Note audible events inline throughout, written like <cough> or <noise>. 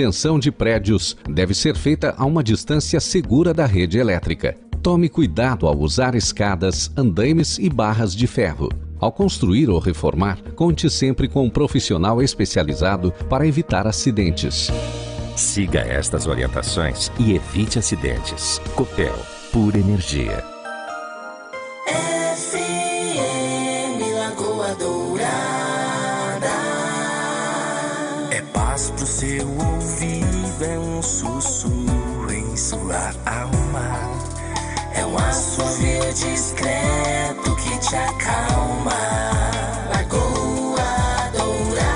manutenção de prédios deve ser feita a uma distância segura da rede elétrica. Tome cuidado ao usar escadas, andaimes e barras de ferro. Ao construir ou reformar, conte sempre com um profissional especializado para evitar acidentes. Siga estas orientações e evite acidentes. Copel, pura energia. Paz pro seu ouvido, é um sussurro em sua alma. É um assovio discreto que te acalma. Lagoa Dourada.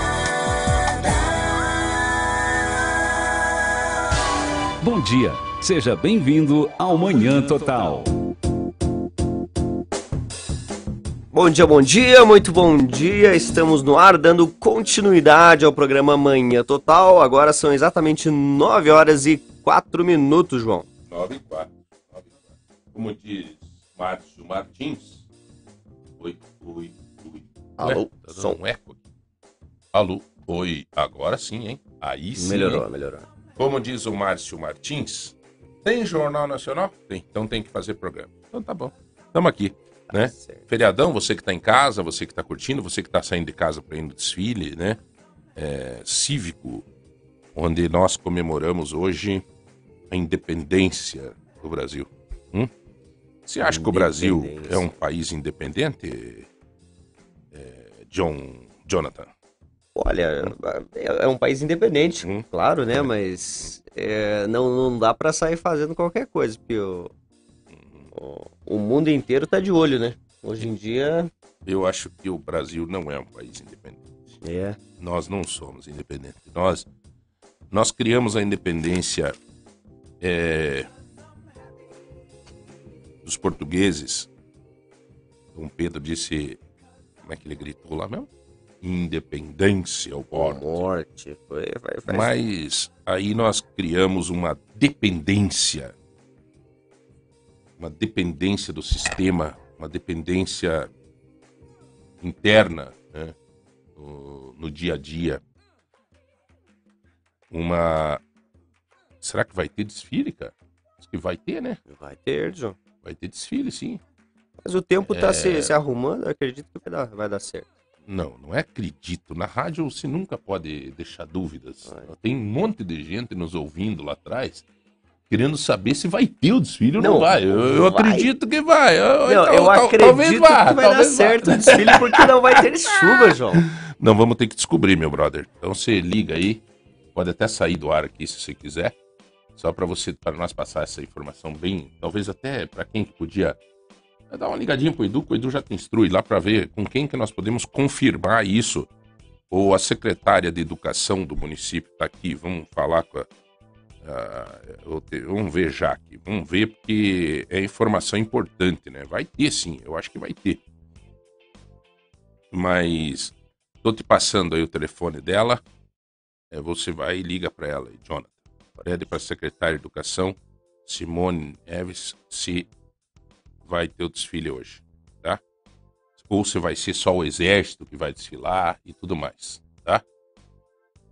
Bom dia, seja bem-vindo ao Manhã Total. Bom dia, bom dia, muito bom dia. Estamos no ar dando continuidade ao programa Manhã Total. Agora são exatamente 9 horas e 4 minutos, João. 9 e 4. 9 e 4. Como diz Márcio Martins. Oi, oi, oi. Alô, Ué, tá dando som. um eco. Alô, oi. Agora sim, hein? Aí sim. Melhorou, hein? melhorou. Como diz o Márcio Martins, tem Jornal Nacional? Tem. Então tem que fazer programa. Então tá bom. Estamos aqui, né? certo. Feriadão, você que tá em casa, você que tá curtindo, você que tá saindo de casa para ir no desfile, né? É, cívico, onde nós comemoramos hoje a independência do Brasil. Hum? Você acha que o Brasil é um país independente, é, John, Jonathan? Olha, é um país independente, Hum. claro, né? Mas é, não, não dá pra sair fazendo qualquer coisa, porque o, mundo inteiro tá de olho, né? Hoje em dia, Eu acho que o Brasil não é um país independente. é. Nós não somos independentes. Nós, nós criamos a independência é, dos portugueses. Dom Pedro disse, como é que ele gritou lá mesmo? Independência Ó, morte. morte. Foi, Mas aí nós criamos uma dependência, uma dependência do sistema, uma dependência interna, né, no, no dia a dia. Uma. Será que vai ter desfile, cara? Acho que vai ter, né? Vai ter, João. Vai ter desfile, sim. Mas o tempo tá É. se, se arrumando, eu acredito que vai dar, vai dar certo. Não, não é acredito. Na rádio você nunca pode deixar dúvidas. Vai. Tem um monte de gente nos ouvindo lá atrás, querendo saber se vai ter o desfile ou não, Não, vai. Eu, eu vai. acredito que vai. Eu, Não, então, eu tal- acredito talvez vá, que vai dar talvez vá. certo o desfile porque não vai ter <laughs> chuva, João. Não, vamos ter que descobrir, meu brother. Então você liga aí, pode até sair do ar aqui se você quiser, só para você, para nós passar essa informação bem, talvez até para quem que podia dar uma ligadinha pro Edu, que o Edu já te instrui lá para ver com quem que nós podemos confirmar isso. Ou a secretária de educação do município está aqui, vamos falar com a. te- vamos ver já aqui, vamos ver porque é informação importante, né? Vai ter sim, eu acho que vai ter. Mas tô te passando aí o telefone dela. É, você vai e liga para ela, Jonathan. Pede para a secretária de Educação, Simone Eves, se vai ter o desfile hoje, tá? Ou se vai ser só o exército que vai desfilar e tudo mais, tá?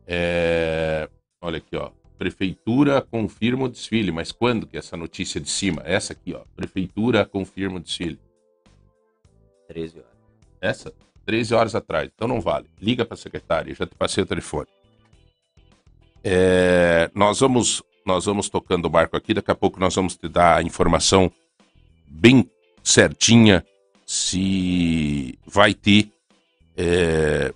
É, Olha aqui, ó. Prefeitura confirma o desfile, mas quando que é essa notícia de cima? Essa aqui, ó. Prefeitura confirma o desfile. 13 horas. Essa? 13 horas atrás. Então não vale. Liga para a secretária, já te passei o telefone. É, nós vamos nós vamos tocando o barco aqui, daqui a pouco nós vamos te dar a informação bem certinha se vai ter é,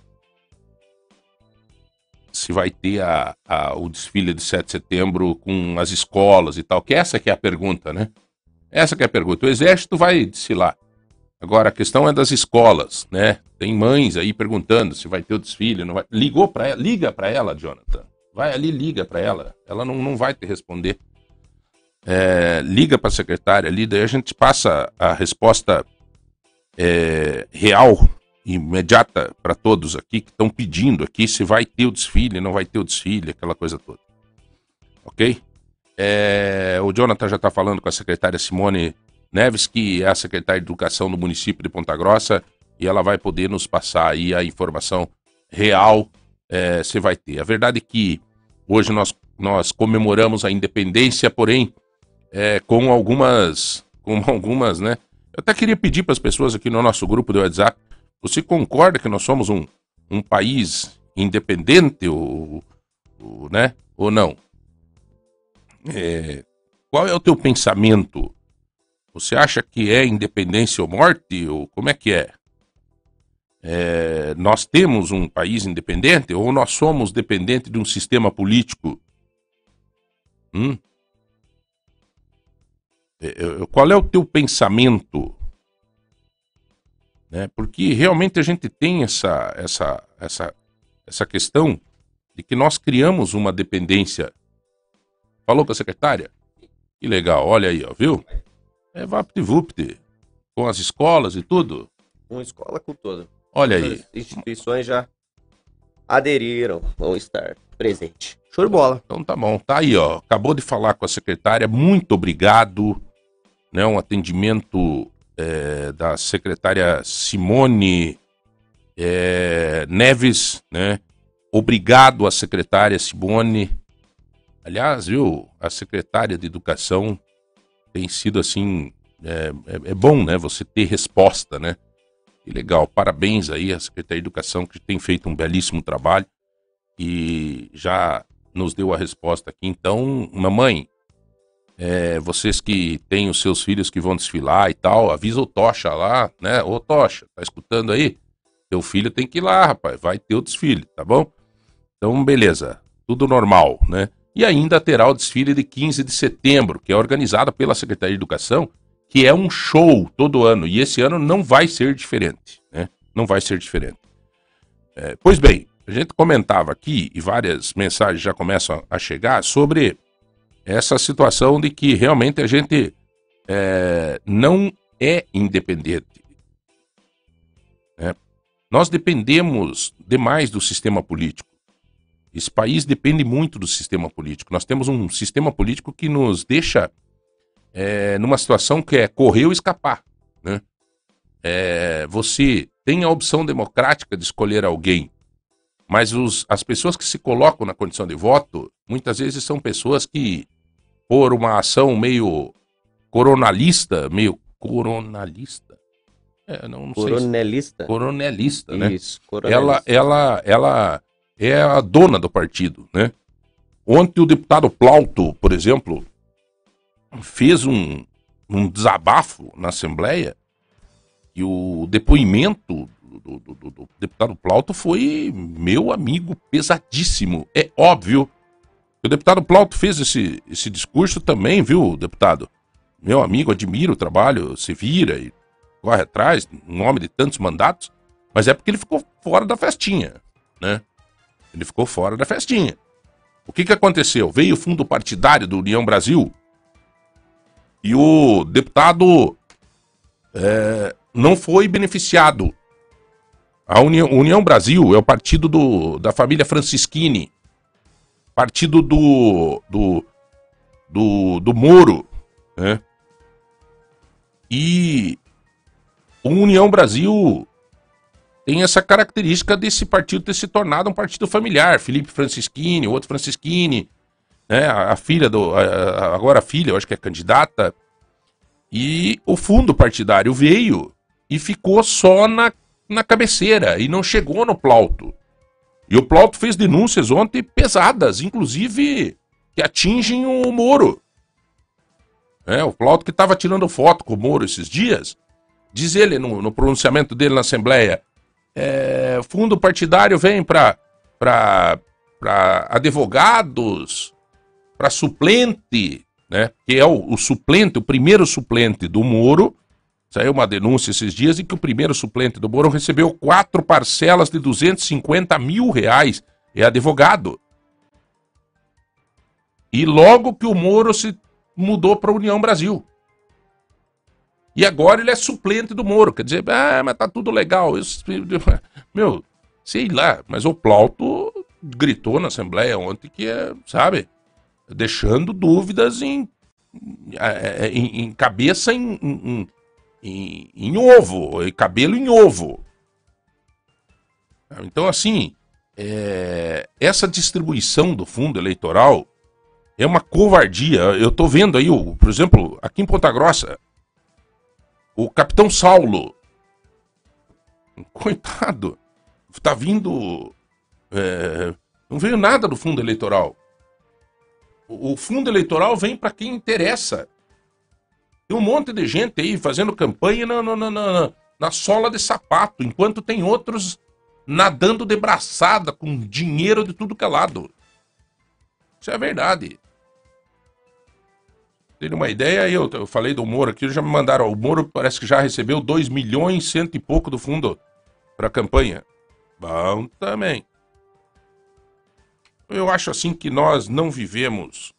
se vai ter a, a- o desfile de 7 de setembro com as escolas e tal, que essa que é a pergunta, né? Essa que é a pergunta. O exército vai desfilar. Agora, a questão é das escolas, né? Tem mães aí perguntando se vai ter o desfile, não vai. Ligou para ela, liga para ela, Jonathan. Vai ali, liga para ela. Ela não, não vai te responder. É, liga para a secretária ali, daí a gente passa a resposta é, real, imediata para todos aqui que estão pedindo aqui se vai ter o desfile, não vai ter o desfile, aquela coisa toda. Ok? É, o Jonathan já está falando com a secretária Simone Neves, que é a secretária de Educação do município de Ponta Grossa, e ela vai poder nos passar aí a informação real é, se vai ter. A verdade é que hoje nós nós comemoramos a independência, porém, é, com algumas, com <laughs> algumas, né? Eu até queria pedir para as pessoas aqui no nosso grupo do WhatsApp, você concorda que nós somos um, um país independente ou, ou, né? ou não? É, qual é o teu pensamento? Você acha que é independência ou morte? Ou como é que é? é? Nós temos um país independente ou nós somos dependentes de um sistema político? Hum? É, é, qual é o teu pensamento? Né? Porque realmente a gente tem essa, essa, essa, essa questão de que nós criamos uma dependência. Falou com a secretária? Que legal, olha aí, ó, viu? É VaptVupt, com as escolas e tudo. Com escola com toda. Olha aí. As instituições já aderiram, vão estar presentes. Show de bola. Então tá bom, tá aí, ó. Acabou de falar com a secretária, muito obrigado. Né, um atendimento é, da secretária Simone é, Neves, né? Obrigado à secretária Simone. Aliás, viu, a secretária de Educação tem sido assim. É, é, é bom, né? Você ter resposta, né? Que legal. Parabéns aí à Secretaria de Educação que tem feito um belíssimo trabalho e já nos deu a resposta aqui. Então, mamãe, é, vocês que têm os seus filhos que vão desfilar e tal, avisa o Tocha lá, né? Ô Tocha, tá escutando aí? Teu filho tem que ir lá, rapaz, vai ter o desfile, tá bom? Então, beleza, tudo normal, né? E ainda terá o desfile de 15 de setembro, que é organizado pela Secretaria de Educação, que é um show todo ano, e esse ano não vai ser diferente, né? Não vai ser diferente. É, pois bem, a gente comentava aqui, e várias mensagens já começam a chegar, sobre essa situação de que realmente a gente é, não é independente. Né? Nós dependemos demais do sistema político. Esse país depende muito do sistema político. Nós temos um sistema político que nos deixa é, numa situação que é correr ou escapar. Né? É, você tem a opção democrática de escolher alguém, mas os, as pessoas que se colocam na condição de voto, muitas vezes são pessoas que por uma ação meio coronalista, meio coronalista. É, não, não coronelista. Se... Coronelista, né? Isso, ela, ela, ela é a dona do partido, né? Ontem o deputado Plauto, por exemplo, fez um, um desabafo na Assembleia e o depoimento do, do, do, do deputado Plauto foi, meu amigo, pesadíssimo. É óbvio o deputado Plauto fez esse, esse discurso também, viu, deputado? Meu amigo, admiro o trabalho, se vira e corre atrás, em nome de tantos mandatos, mas é porque ele ficou fora da festinha, né? Ele ficou fora da festinha. O que que aconteceu? Veio o fundo partidário do União Brasil e o deputado é, não foi beneficiado. A União, União Brasil é o partido do, da família Francisquini, partido do, do, do, do Moro, né? E o União Brasil tem essa característica desse partido ter se tornado um partido familiar. Felipe Francischini, outro Francischini, né? A, filha do. Agora a filha, eu acho que é candidata. E o fundo partidário veio e ficou só na, na cabeceira e não chegou no plauto. E o Plauto fez denúncias ontem pesadas, inclusive que atingem o Moro. É, o Plauto que estava tirando foto com o Moro esses dias, diz ele no, no pronunciamento dele na Assembleia, é, fundo partidário vem para advogados, para suplente, né, que é o, o suplente, o primeiro suplente do Moro, Saiu uma denúncia esses dias em que o primeiro suplente do Moro recebeu quatro parcelas de 250 mil reais. É advogado. E logo que o Moro se mudou para a União Brasil. E agora ele é suplente do Moro. Quer dizer, ah, mas tá tudo legal. Isso, meu, sei lá. Mas o Plauto gritou na Assembleia ontem que é, sabe, deixando dúvidas em, é, é, em, em cabeça em, em, em, em ovo, cabelo em ovo. Então, assim, é, essa distribuição do fundo eleitoral É uma covardia. Eu tô vendo aí, o, por exemplo, aqui em Ponta Grossa, o capitão Saulo. Coitado. Tá vindo. é, não veio nada do fundo eleitoral. O fundo eleitoral vem para quem interessa. Tem um monte de gente aí fazendo campanha na, na, na, na, na sola de sapato, enquanto tem outros nadando de braçada com dinheiro de tudo que é lado. Isso é verdade. Tem uma ideia, eu, eu falei do Moro aqui, já me mandaram. O Moro parece que já recebeu 2 milhões, cento e pouco do fundo para a campanha. Bom também. Eu acho assim que nós não vivemos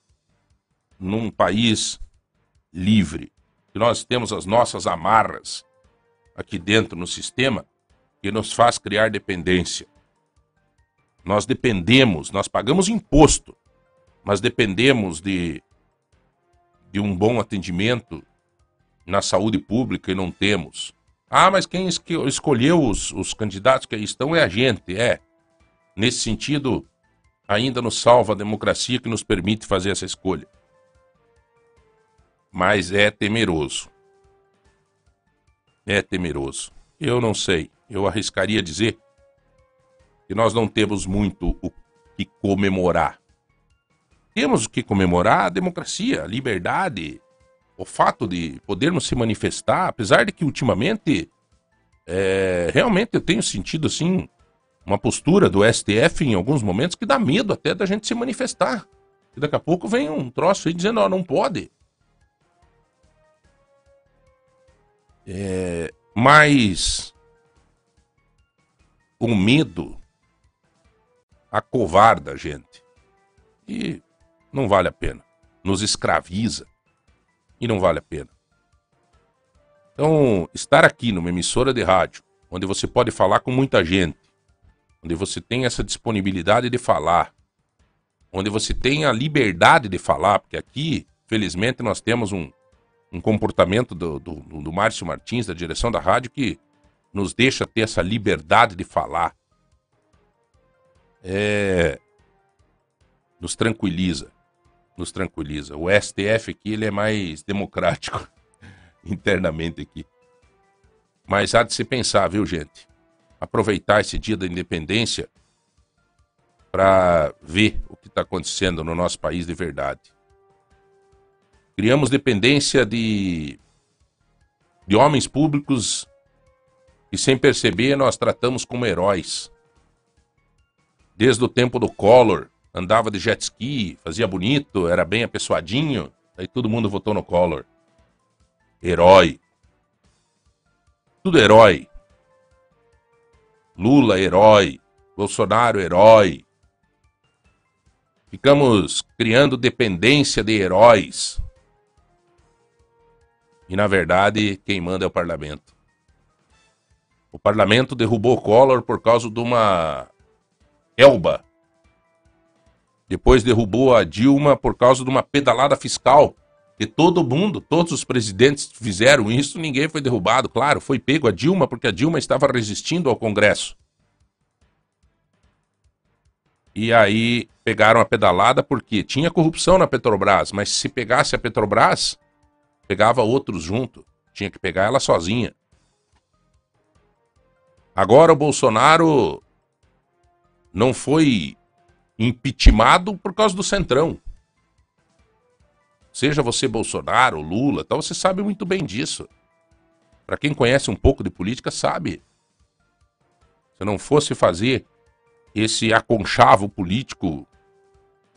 num país livre. Que nós temos as nossas amarras aqui dentro no sistema que nos faz criar dependência. Nós dependemos, nós pagamos imposto, mas dependemos de, de um bom atendimento na saúde pública e não temos. Ah, mas quem escolheu os, os candidatos que aí estão é a gente, é. Nesse sentido, ainda nos salva a democracia que nos permite fazer essa escolha. Mas é temeroso. É temeroso. Eu não sei. Eu arriscaria dizer que nós não temos muito o que comemorar. Temos o que comemorar a democracia, a liberdade, o fato de podermos se manifestar, apesar de que ultimamente é, realmente eu tenho sentido assim uma postura do STF em alguns momentos que dá medo até da gente se manifestar. E daqui a pouco vem um troço aí dizendo, ó, não pode. É, mas o medo acovarda a gente. E não vale a pena. Nos escraviza. E não vale a pena. Então, estar aqui numa emissora de rádio, onde você pode falar com muita gente, onde você tem essa disponibilidade de falar, onde você tem a liberdade de falar, porque aqui, felizmente, nós temos um, um comportamento do, do, do Márcio Martins, da direção da rádio, que nos deixa ter essa liberdade de falar. É... Nos tranquiliza. Nos tranquiliza. O STF aqui ele é mais democrático <laughs> internamente aqui. Mas há de se pensar, viu, gente? aproveitar esse dia da independência para ver o que está acontecendo no nosso país de verdade. Criamos dependência de, de homens públicos que, sem perceber, nós tratamos como heróis. Desde o tempo do Collor, andava de jet ski, fazia bonito, era bem apessoadinho, aí todo mundo votou no Collor. Herói. Tudo herói. Lula, herói. Bolsonaro, herói. Ficamos criando dependência de heróis. E, na verdade, quem manda é o parlamento. O parlamento derrubou o Collor por causa de uma Elba. Depois derrubou a Dilma por causa de uma pedalada fiscal. E todo mundo, todos os presidentes fizeram isso, ninguém foi derrubado. Claro, foi pego a Dilma porque a Dilma estava resistindo ao Congresso. E aí pegaram a pedalada porque tinha corrupção na Petrobras, mas se pegasse a Petrobras, pegava outros junto. Tinha que pegar ela sozinha. Agora o Bolsonaro não foi impeachmentado por causa do Centrão. Seja você Bolsonaro, Lula, tal, você sabe muito bem disso. Para quem conhece um pouco de política, sabe. Se não fosse fazer esse aconchavo político,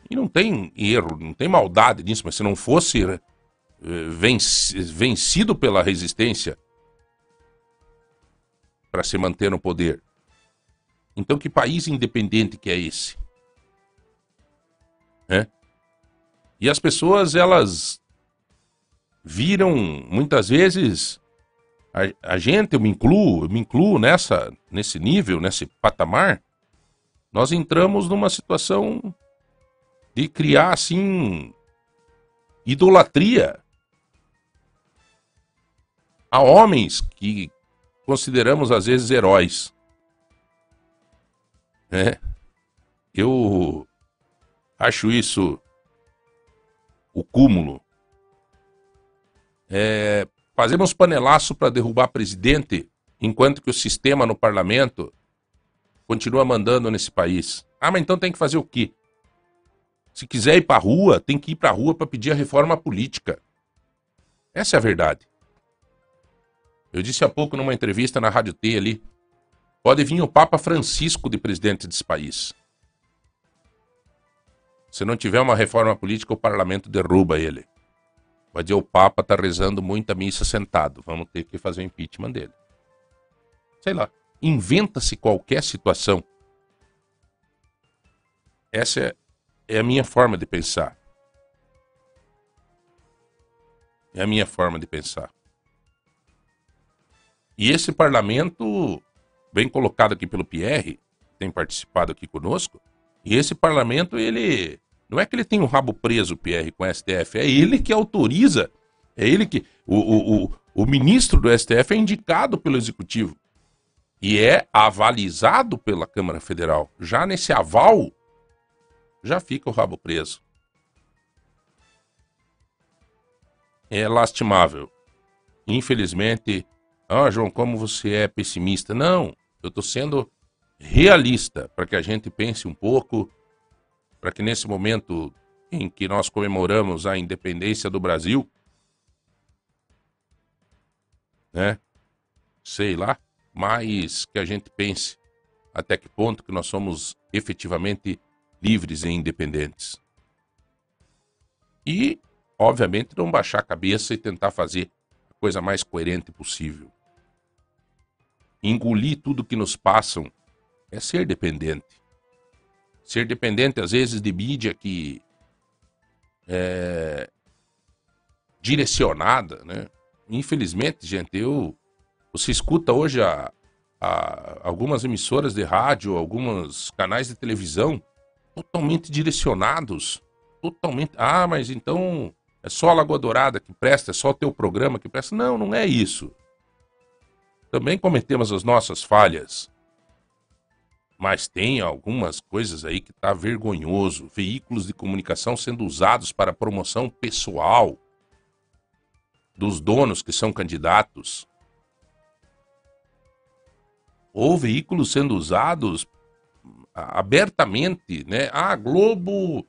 e não tem erro, não tem maldade nisso, mas se não fosse eh, vencido pela resistência para se manter no poder. Então, que país independente que é esse? É? E as pessoas, elas viram muitas vezes a, a, gente, eu me incluo, eu me incluo nessa, nesse nível, nesse patamar. Nós entramos numa situação de criar assim idolatria a homens que consideramos às vezes heróis. É. Eu acho isso o cúmulo. É, fazemos panelaço para derrubar presidente, enquanto que o sistema no parlamento continua mandando nesse país. Ah, mas então tem que fazer o quê? Se quiser ir para rua, tem que ir para rua para pedir a reforma política. Essa é a verdade. Eu disse há pouco numa entrevista na Rádio T ali, pode vir o Papa Francisco de presidente desse país. Se não tiver uma reforma política, o parlamento derruba ele. Vai dizer, o Papa tá rezando muita missa sentado. Vamos ter que fazer o impeachment dele. Sei lá. Inventa-se qualquer situação. Essa é, é a minha forma de pensar. É a minha forma de pensar. E esse parlamento, bem colocado aqui pelo Pierre, tem participado aqui conosco, e esse parlamento, ele. Não é que ele tem um rabo preso, Pierre, com o STF, é ele que autoriza. É ele que. O, o, o, o ministro do STF é indicado pelo executivo. E é avalizado pela Câmara Federal. Já nesse aval, já fica o rabo preso. É lastimável. Infelizmente, ah, João, como você é pessimista? Não, eu estou sendo realista para que a gente pense um pouco, para que nesse momento em que nós comemoramos a independência do Brasil, né? Sei lá, mas que a gente pense até que ponto que nós somos efetivamente livres e independentes. E, obviamente, não baixar a cabeça e tentar fazer a coisa mais coerente possível. Engolir tudo que nos passam é ser dependente. Ser dependente, às vezes, de mídia que é direcionada, né? Infelizmente, gente, eu você escuta hoje a, a, algumas emissoras de rádio, alguns canais de televisão totalmente direcionados, totalmente. Ah, mas então é só a Lagoa Dourada que presta, é só o teu programa que presta. Não, não é isso. Também cometemos as nossas falhas. Mas tem algumas coisas aí que tá vergonhoso. Veículos de comunicação sendo usados para promoção pessoal dos donos que são candidatos. Ou veículos sendo usados abertamente, né? Ah, Globo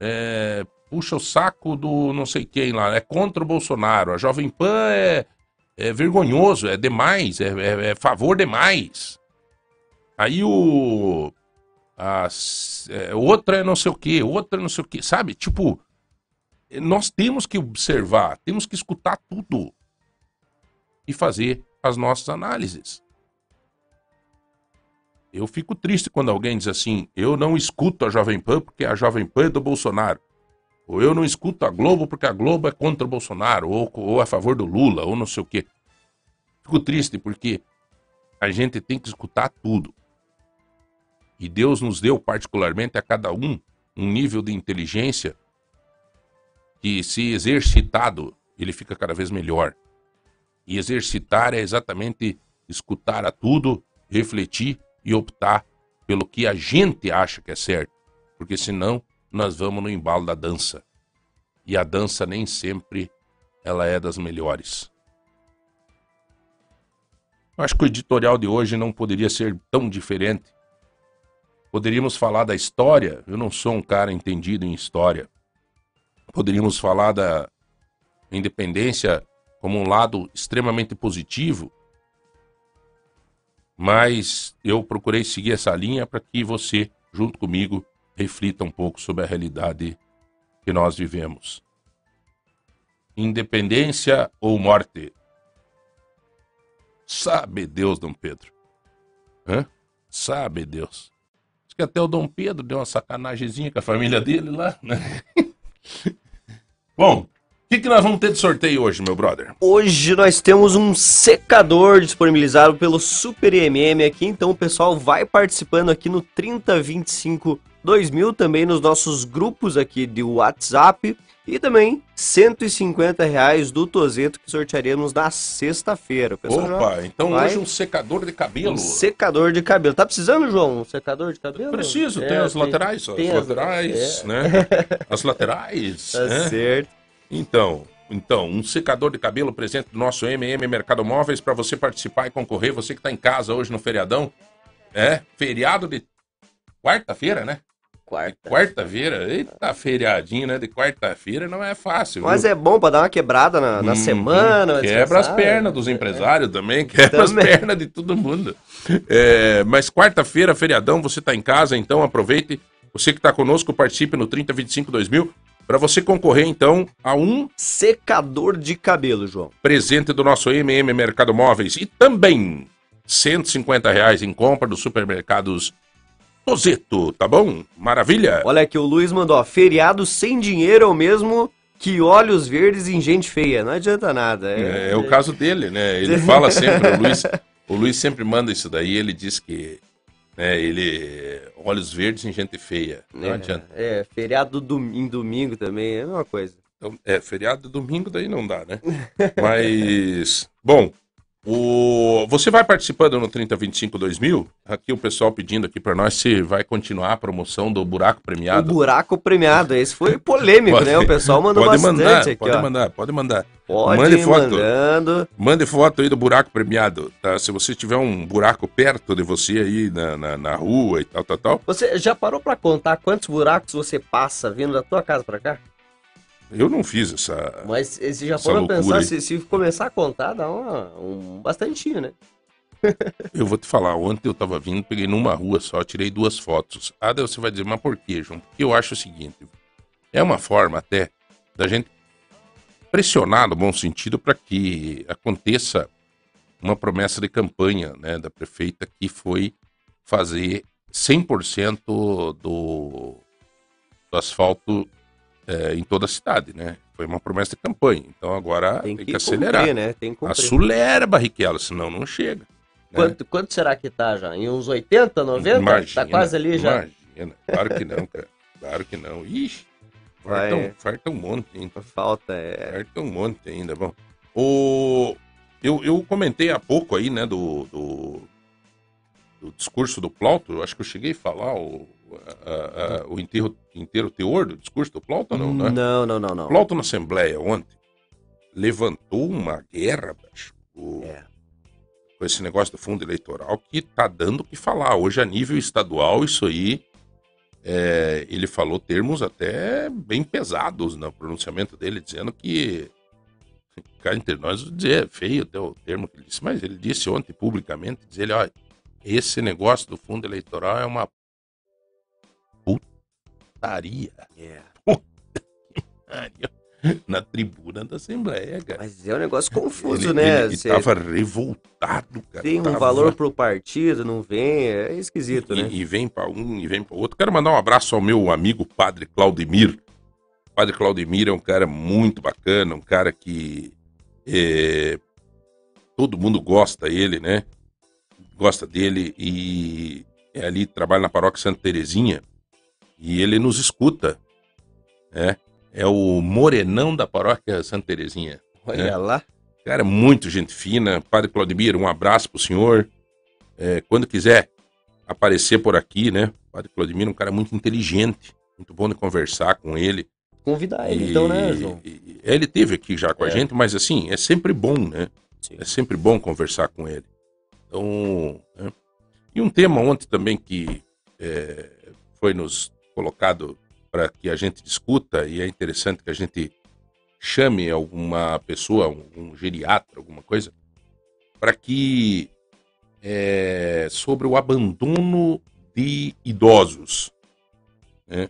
é, puxa o saco do não sei quem lá, é contra o Bolsonaro. A Jovem Pan é, é vergonhoso, é demais, é, é, é favor demais. Aí o. A, é, outra é não sei o que, outra é não sei o que, sabe? Tipo, nós temos que observar, temos que escutar tudo e fazer as nossas análises. Eu fico triste quando alguém diz assim: eu não escuto a Jovem Pan porque a Jovem Pan é do Bolsonaro. Ou eu não escuto a Globo porque a Globo é contra o Bolsonaro, ou, ou a favor do Lula, ou não sei o quê. Fico triste porque a gente tem que escutar tudo. E Deus nos deu particularmente a cada um um nível de inteligência que, se exercitado, ele fica cada vez melhor. E exercitar é exatamente escutar a tudo, refletir e optar pelo que a gente acha que é certo, porque senão nós vamos no embalo da dança. E a dança nem sempre ela é das melhores. Acho que o editorial de hoje não poderia ser tão diferente. Poderíamos falar da história, eu não sou um cara entendido em história. Poderíamos falar da independência como um lado extremamente positivo, mas eu procurei seguir essa linha para que você, junto comigo, reflita um pouco sobre a realidade que nós vivemos. Independência ou morte? Sabe Deus, Dom Pedro. Hã? Sabe Deus. Acho que até o Dom Pedro deu uma sacanagemzinha com a família dele lá, né? <laughs> Bom, que, que nós vamos ter de sorteio hoje, meu brother? Hoje nós temos um secador disponibilizado pelo Super IMM aqui, então o pessoal vai participando aqui no 3025 2000, também nos nossos grupos aqui de WhatsApp E também 150 reais do Tozeto que sortearemos na sexta-feira. Opa, então vai. hoje um secador de cabelo. Um secador de cabelo. Tá precisando, João? Um secador de cabelo? Preciso, É, tem as laterais, as tem as- laterais, é. né? <laughs> As laterais, Tá né? certo. Então, então, um secador de cabelo presente do nosso MM Mercado Móveis para você participar e concorrer. Você que está em casa hoje no feriadão. É, feriado de quarta-feira, né? Quarta. Quarta-feira, eita, feriadinho, né? De quarta-feira não é fácil. Mas viu? é bom pra dar uma quebrada na, na Uhum. semana. Quebra as pernas dos empresários também, <laughs> quebra Também. as pernas de todo mundo. É, mas quarta-feira, feriadão, você está em casa, então aproveite. Você que está conosco, participe no 3025 2000 para você concorrer, então, a um Secador de cabelo, João. presente do nosso MM Mercado Móveis e também 150 reais em compra dos supermercados Tozeto, tá bom? Maravilha? Olha aqui, o Luiz mandou, ó, feriado sem dinheiro é o mesmo que olhos verdes em gente feia. Não adianta nada. É, é o caso dele, né? Ele fala sempre, o Luiz, o Luiz sempre manda isso daí, ele diz que né, ele olhos verdes em gente feia. Não é, adianta. é, feriado em domingo também é a mesma coisa. Então, é, feriado domingo daí não dá, né? Mas, bom, o, você vai participando no 3025 2000? Aqui o pessoal pedindo aqui para nós se vai continuar a promoção do buraco O premiado. buraco premiado, esse foi polêmico, Pode- né? O pessoal mandou pode bastante mandar, aqui, pode ó. mandar, pode mandar. Pode Mande foto. mandando. Mande foto aí do buraco premiado, tá? Se você tiver um buraco perto de você aí na, na, na rua e tal, tal, tal, Você já parou pra contar quantos buracos você passa vindo da tua casa pra cá? Eu não fiz essa... Mas você já loucura pensar, se, se começar a contar, dá uma, um bastantinho, né? <laughs> Eu vou te falar, ontem eu tava vindo, peguei numa rua só, tirei duas fotos. Ah, daí você vai dizer, mas por quê, João? Porque eu acho o seguinte, é uma forma até da gente pressionar no bom sentido para que aconteça uma promessa de campanha né, da prefeita que foi fazer 100% do, do asfalto eh, em toda a cidade, né? Foi uma promessa de campanha. Então agora Tem tem que, que, acelerar. cumprir, né? Tem que cumprir. Acelera, Barrichello, senão não chega. né? Quanto, quanto será que tá já? Em uns 80, 90? Imagina, tá quase ali já. Imagina. Claro que não, cara. Claro que não. Ixi, Vai. farta, um, farta um monte ainda. Falta, é. Farta um monte ainda. Bom, o... eu, eu comentei há pouco aí, né, do, do, do discurso do Plauto. Eu acho que eu cheguei a falar o, a- a- o inteiro, inteiro teor do discurso do Plauto, não, né? Não, não, não, não. Plauto na Assembleia ontem levantou uma guerra, bicho, o- É. com esse negócio do fundo eleitoral que tá dando o que falar. Hoje, a nível estadual, isso aí, é, ele falou termos até bem pesados no pronunciamento dele, dizendo que, cá entre nós, dizer, é feio até o termo que ele disse, mas ele disse ontem publicamente, diz ele, olha, esse negócio do fundo eleitoral é uma putaria. É. Na tribuna da Assembleia, cara. Mas é um negócio confuso, Ele- né? Ele, Você tava revoltado, cara. tem um Tava- valor pro partido, não vem, é esquisito, e, né? e vem pra um e vem pra outro. Quero mandar um abraço ao meu amigo Padre Claudemir. O Padre Claudemir é um cara muito bacana, um cara que é, todo mundo gosta dele, né? Gosta dele e é ali trabalha na paróquia Santa Terezinha e ele nos escuta, né? É o morenão da paróquia Santa Terezinha. Olha É. lá. Cara, muito gente fina. Padre Claudemir, um abraço pro senhor. É, quando quiser aparecer por aqui, né? Padre Claudemir é um cara muito inteligente, muito bom de conversar com ele. Convidar ele, E- então, né, João? e- ele teve aqui já com a É. gente, mas assim, é sempre bom, né? Sim. É sempre bom conversar com ele. Então, né? e um tema ontem também que é, foi nos colocado para que a gente discuta, e é interessante que a gente chame alguma pessoa, um, geriatra, alguma coisa, para que é, sobre o abandono de idosos. né?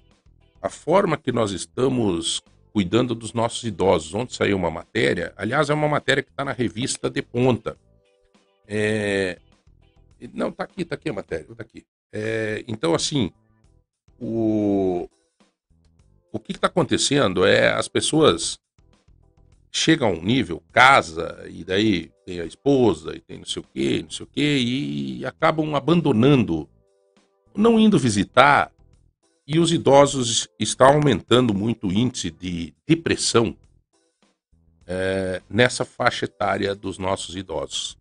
A forma que nós estamos cuidando dos nossos idosos. Ontem saiu uma matéria, aliás, é uma matéria que está na revista de ponta. É, Não, tá aqui, tá aqui a matéria, tá aqui. É, Então, assim, o, o que está acontecendo é as pessoas chegam a um nível, casa, e daí tem a esposa, e tem não sei o quê, não sei o quê, e acabam abandonando, não indo visitar, E os idosos estão aumentando muito o índice de depressão é, nessa faixa etária dos nossos idosos.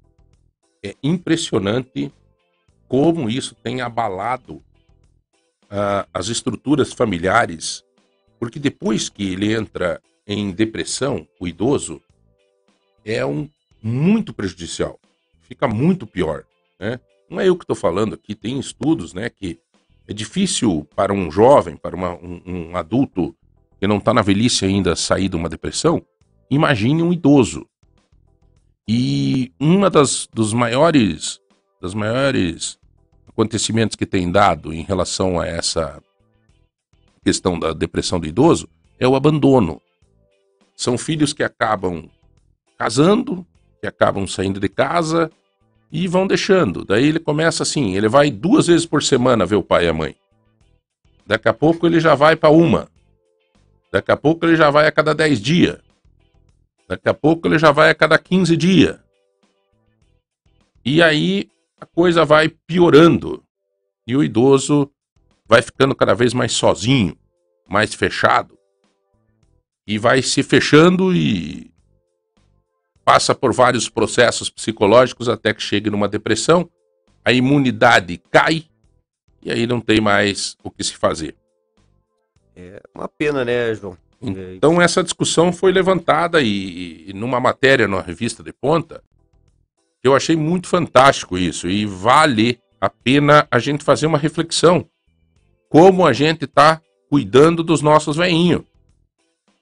É impressionante como isso tem abalado as estruturas familiares, porque depois que ele entra em depressão, o idoso, é um muito prejudicial, fica muito pior, né? Não é eu que estou falando aqui, tem estudos, né, que é difícil para um jovem, para uma, um, um adulto que não está na velhice ainda sair de uma depressão, imagine um idoso. E uma das dos maiores das maiores acontecimentos que tem dado em relação a essa questão da depressão do idoso é o abandono. São filhos que acabam casando, que acabam saindo de casa e vão deixando. Daí ele começa assim, ele vai duas vezes por semana ver o pai e a mãe. Daqui a pouco ele já vai para uma. Daqui a pouco ele já vai a cada dez dias. Daqui a pouco ele já vai a cada 15 dias. E aí a coisa vai piorando. E o idoso vai ficando cada vez mais sozinho, mais fechado. E vai se fechando e passa por vários processos psicológicos até que chegue numa depressão. A imunidade cai e aí não tem mais o que se fazer. É uma pena, né, João? Então essa discussão foi levantada e, e numa matéria na revista de ponta, eu achei muito fantástico isso e vale a pena a gente fazer uma reflexão como a gente está cuidando dos nossos veinhos.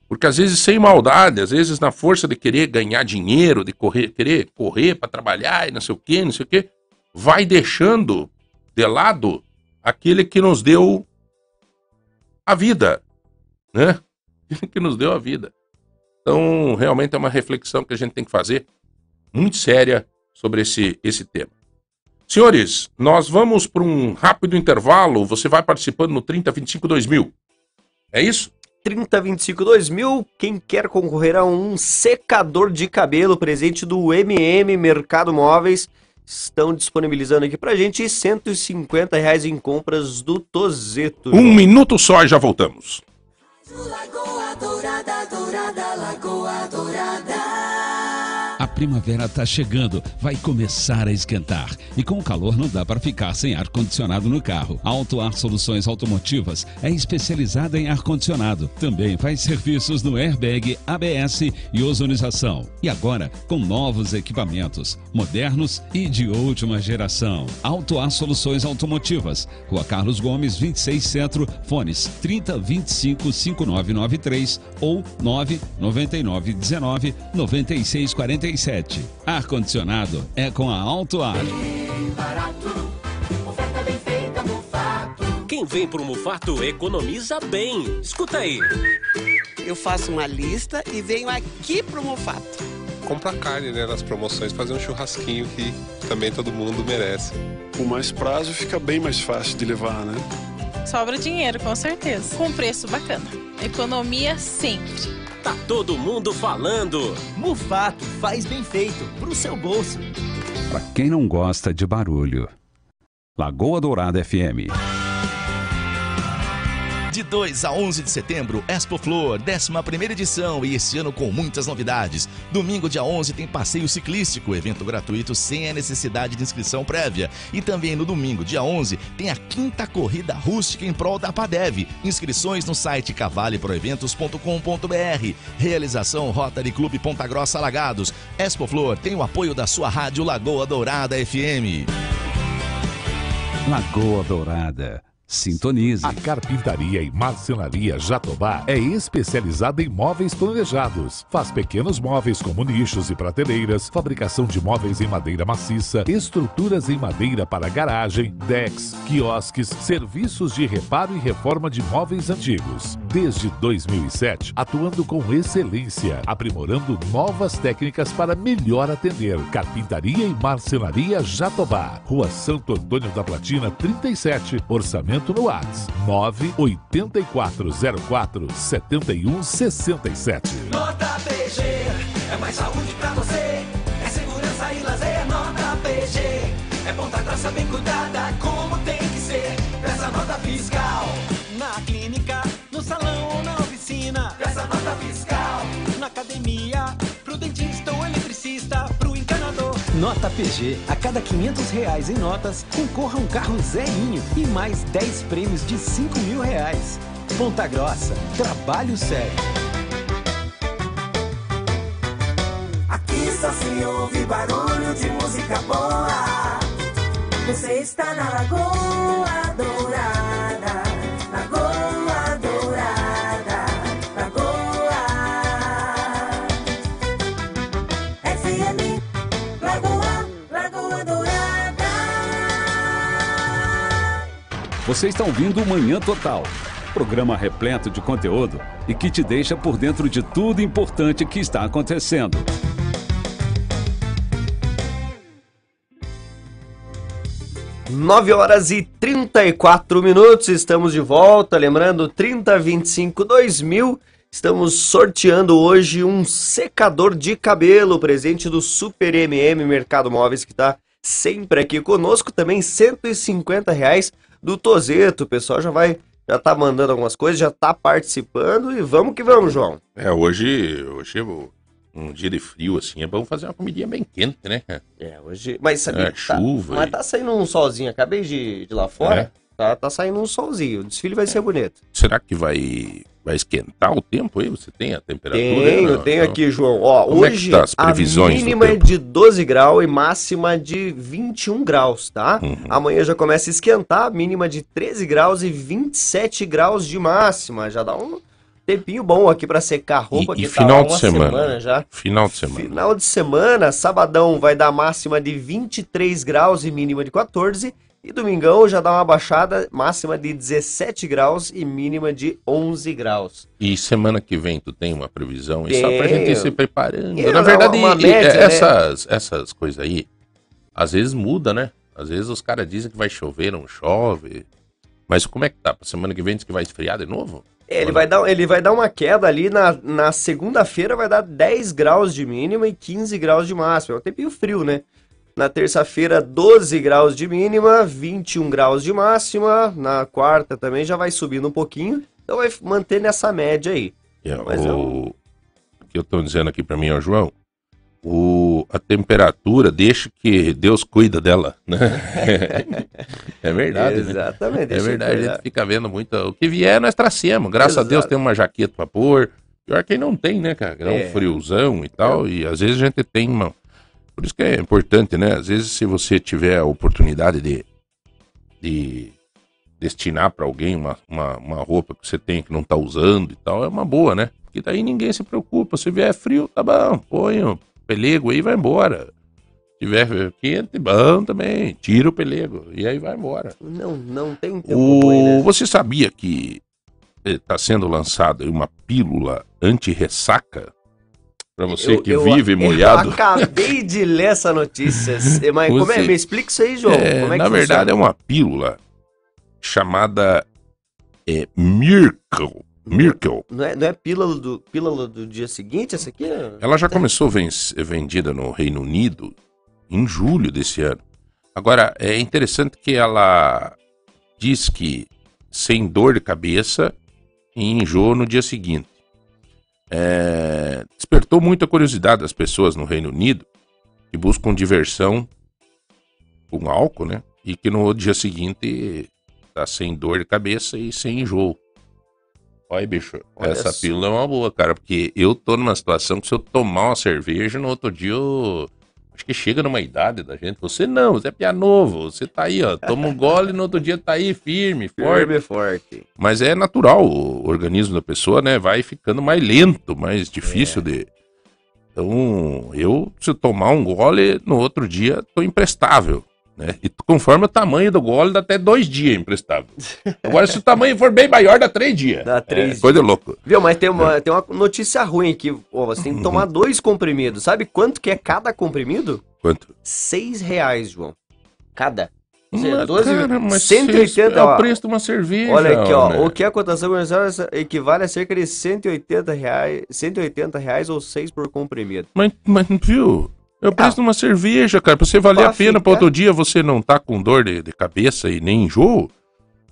Porque às vezes sem maldade, às vezes na força de querer ganhar dinheiro, de correr, querer correr para trabalhar e não sei o que, não sei o que, vai deixando de lado aquele que nos deu a vida, né? que nos deu a vida. Então, realmente é uma reflexão que a gente tem que fazer muito séria sobre esse, esse tema. Senhores, nós vamos para um rápido intervalo. Você vai participando no 3025 2000. É isso? 3025 2000. Quem quer concorrer a um secador de cabelo presente do MM Mercado Móveis estão disponibilizando aqui pra gente 150 reais em compras do Tozeto. Um minuto só e já voltamos. Lagoa Dourada, Dourada, Lagoa Dourada. Primavera está chegando, vai começar a esquentar. E com o calor não dá para ficar sem ar-condicionado no carro. A Auto Ar Soluções Automotivas é especializada em ar-condicionado. Também faz serviços no airbag, ABS e ozonização. E agora, com novos equipamentos, modernos e de última geração. Auto Ar Soluções Automotivas. Rua Carlos Gomes, 26 Centro, fones 30 25 5993 ou 999 19 96 46. Ar-condicionado é com a Alto Ar. Quem vem pro Mufato economiza bem. Escuta aí. Eu faço uma lista e venho aqui pro Mufato. Compra carne, né, nas promoções, fazer um churrasquinho que também todo mundo merece. Com mais prazo fica bem mais fácil de levar, né? Sobra dinheiro, com certeza. Com preço bacana. Economia sempre. Tá todo mundo falando. Mufato faz bem feito pro seu bolso. Para quem não gosta de barulho. Lagoa Dourada FM. De 2 a 11 de setembro, Expo Flor, 11 edição e esse ano com muitas novidades. Domingo, dia 11, tem passeio ciclístico, evento gratuito sem a necessidade de inscrição prévia. E também no domingo, dia 11, tem a quinta corrida rústica em prol da Padev. Inscrições no site cavaleproeventos.com.br. Realização Rotary Clube Ponta Grossa Alagados. Expo Flor tem o apoio da sua rádio Lagoa Dourada FM. Lagoa Dourada. Sintonize. A Carpintaria e Marcenaria Jatobá é especializada em móveis planejados. Faz pequenos móveis como nichos e prateleiras, fabricação de móveis em madeira maciça, estruturas em madeira para garagem, decks, quiosques, serviços de reparo e reforma de móveis antigos. Desde 2007, atuando com excelência, aprimorando novas técnicas para melhor atender. Carpintaria e Marcenaria Jatobá. Rua Santo Antônio da Platina, 37. Orçamento atendimento no WhatsApp 98404 7167. Nota PG, é mais saúde pra você, é segurança e lazer. Nota PG, é ponta grossa bem cuidada, como tem que ser, peça nota fiscal. Na clínica, no salão ou na oficina, peça nota fiscal. Na academia, Nota PG. A cada 500 reais em notas, concorra um carro zerinho e mais 10 prêmios de 5 mil reais. Ponta Grossa. Trabalho sério. Aqui só se ouve barulho de música boa. Você está na Lagoa Você está ouvindo Manhã Total. Programa repleto de conteúdo e que te deixa por dentro de tudo importante que está acontecendo. Nove horas e 34 minutos, estamos de volta. Lembrando, 3025 2000. Estamos sorteando hoje um secador de cabelo, presente do Super MM Mercado Móveis, que está sempre aqui conosco. Também 150 reais do Tozeto. O pessoal já vai, já tá mandando algumas coisas, já tá participando e vamos que vamos, João. É, hoje, hoje um dia de frio assim, é bom fazer uma comidinha bem quente, né? É, hoje. Mas sabia É, tá- chuva Mas e- tá saindo um solzinho. Acabei de, de ir lá fora. É? Tá, tá saindo um solzinho. O desfile vai ser bonito. Será que vai, vai esquentar o tempo aí? Você tem a temperatura? Tenho, Não, tenho não. aqui, João. Ó, Como é que hoje tá as previsões a mínima é de 12 graus e máxima de 21 graus, tá? Uhum. Amanhã já começa a esquentar, mínima de 13 graus e 27 graus de máxima. Já dá um tempinho bom aqui pra secar a roupa. E, e tá final de uma semana? já. Final de semana. Final de semana, sabadão vai dar máxima de 23 graus e mínima de 14. E domingão já dá uma baixada, máxima de 17 graus e mínima de 11 graus. E semana que vem tu tem uma previsão? E só pra gente ir se preparando. É, Na verdade, uma e- média, é, né? essas, essas coisas aí, às vezes muda, né? Às vezes os caras dizem que vai chover, não chove. Mas como é que tá? Pra semana que vem diz que vai esfriar de novo? É, Ele vai, dar, ele vai dar uma queda ali na, na segunda-feira, vai dar 10 graus de mínima e 15 graus de máxima. É um tempinho frio, né? Na terça-feira, 12 graus de mínima, 21 graus de máxima. Na quarta também já vai subindo um pouquinho. Então vai manter nessa média aí. É, Mas é o o que eu tô dizendo aqui pra mim, ó, João, o, a temperatura deixa que Deus cuida dela, né? <laughs> é verdade, né? Exatamente, É deixa verdade, ele a cuidar. gente fica vendo muito. O que vier, nós tracemos. Graças a Deus Exato. tem uma jaqueta pra pôr. Pior que não tem, né, cara? É um É. friozão e tal. E às vezes a gente tem uma. Por isso que é importante, né? Às vezes, se você tiver a oportunidade de, de destinar pra alguém uma, uma, uma roupa que você tem que não tá usando e tal, é uma boa, né? Porque daí ninguém se preocupa. Se vier frio, tá bom, põe o pelego aí e vai embora. Se tiver quente, bom também, tira o pelego e aí vai embora. Não, não tem um tempo O... né? Você sabia que está sendo lançada uma pílula anti-ressaca? Para você Eu- que eu- vive <laughs> Eu molhado. acabei de ler essa notícia. <laughs> Mas como é? Você- Me explica isso aí, João. É, é na verdade, funciona? é uma pílula chamada é, Miracle. Miracle. Não é, não é pílula, do, pílula do dia seguinte, essa aqui? é- Ela já começou a ser vendida no Reino Unido em julho desse ano. Agora, é interessante que ela diz que sem dor de cabeça e enjoo no dia seguinte. É, despertou muita curiosidade das pessoas no Reino Unido que buscam diversão com álcool, né? E que no dia seguinte tá sem dor de cabeça e sem enjoo. Olha, bicho, Olha essa pílula é uma boa, cara, porque eu tô numa situação que se eu tomar uma cerveja, no outro dia eu. Acho que chega numa idade da gente. Você não, você é pia novo, você tá aí, ó. Toma um gole e no outro dia tá aí firme, forte. Firme forte. Mas é natural, o organismo da pessoa, né, vai ficando mais lento, mais difícil de. Então, eu, se eu tomar um gole, no outro dia tô imprestável, né? E conforme o tamanho do gole, dá até dois dias imprestável. Agora, se o tamanho for bem maior, dá três dias. Dá três É, coisa louca. Viu, mas tem uma, tem uma notícia ruim aqui. Ó, você tem que tomar Uhum. dois comprimidos. Sabe quanto que é cada comprimido? Quanto? Seis reais, João. Cada. Mas, 12, cara, mas 180 é o preço de uma cerveja, Olha aqui, ó. né? O que a cotação comercial equivale a cerca de 180 reais, 180 reais ou 6 por comprimido. Mas, mas viu? É o preço de uma cerveja, cara. Pra você valer a pena ficar- pra outro dia você não tá com dor de, de cabeça e nem enjoo.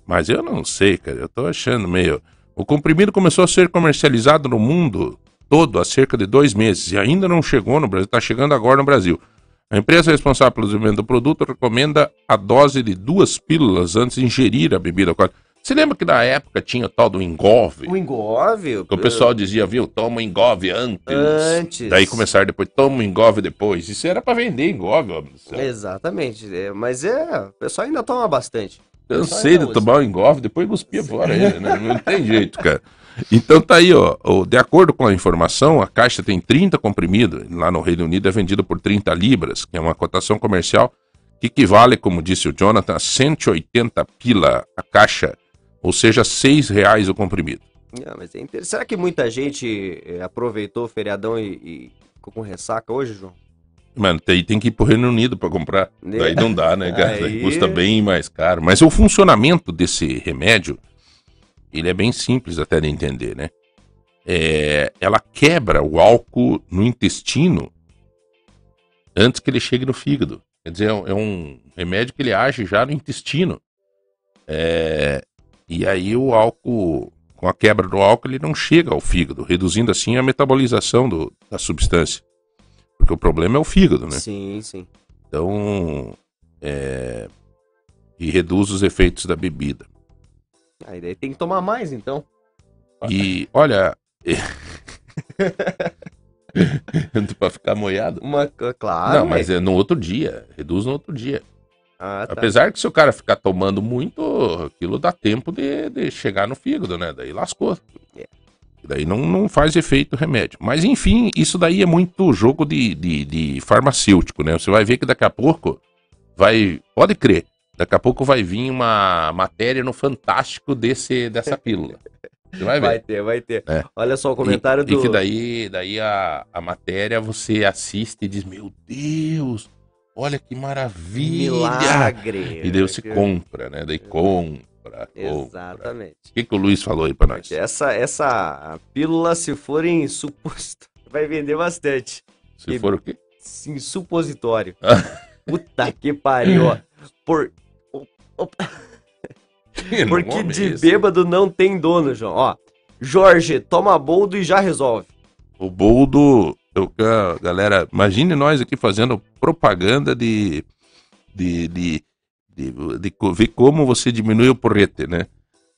Mas eu não sei, cara. Eu tô achando meio. O comprimido começou a ser comercializado no mundo todo há cerca de dois meses e ainda não chegou no Brasil, está chegando agora no Brasil. A empresa responsável pelo desenvolvimento do produto recomenda a dose de duas pílulas antes de ingerir a bebida alcoólica. Você lembra que na época tinha o tal do engove? O engove. Que o pessoal dizia, viu, toma engove antes. Antes. Daí começaram depois, toma engove depois. Isso era pra vender engove, ó. Exatamente. é, mas é, o pessoal ainda toma bastante. Cansei de tomar o engove, depois cuspia fora ele, né? Não tem <laughs> jeito, cara. Então tá aí, ó. De acordo com a informação, a caixa tem 30 comprimidos. Lá no Reino Unido é vendido por 30 libras, que é uma cotação comercial que equivale, como disse o Jonathan, a 180 pila a caixa, ou seja, 6 reais o comprimido. Ah, mas é inter- Será que muita gente eh, aproveitou o feriadão e, e ficou com ressaca hoje, João? Mano, tem, tem que ir pro Reino Unido pra comprar. Né? Daí não dá, né, <laughs> cara? Aí- Custa bem mais caro. Mas o funcionamento desse remédio, ele é bem simples até de entender, né? É, ela quebra o álcool no intestino antes que ele chegue no fígado. Quer dizer, é um- é um remédio que ele age já no intestino. É, e aí o álcool, com a quebra do álcool, ele não chega ao fígado, reduzindo assim a metabolização do- da substância. Porque o problema é o fígado, né? Sim, sim. Então, é, e reduz os efeitos da bebida. Aí daí tem que tomar mais, então. E olha, <laughs> para ficar moiado. Uma, claro. Não, mas é no outro dia, reduz no outro dia. Ah, tá. Apesar que se o cara ficar tomando muito, aquilo dá tempo de, de chegar no fígado, né? Daí lascou. É. Daí não, não faz efeito o remédio. Mas enfim, isso daí é muito jogo de, de, de farmacêutico, né? Você vai ver que daqui a pouco vai. Pode crer. Daqui a pouco vai vir uma matéria no Fantástico desse, dessa <laughs> pílula. Você vai ver. Vai ter, vai ter. É. Olha só o comentário e, do. E que daí, daí a, a matéria você assiste e diz: Meu Deus, olha que maravilha! Milagre. E daí você compra, né? Daí compra. compra. Exatamente. O que, que o Luiz falou aí pra nós? Essa, essa pílula, se for em suposto, <laughs> vai vender bastante. Se E- for o quê? Em supositório. <laughs> Puta que pariu, ó. Por... <laughs> Porque de bêbado não tem dono, João. Ó, Jorge, toma boldo e já resolve. O boldo. Eu, ah, galera, imagine nós aqui fazendo propaganda de. de, de, de, de ver como você diminui o porrete, né?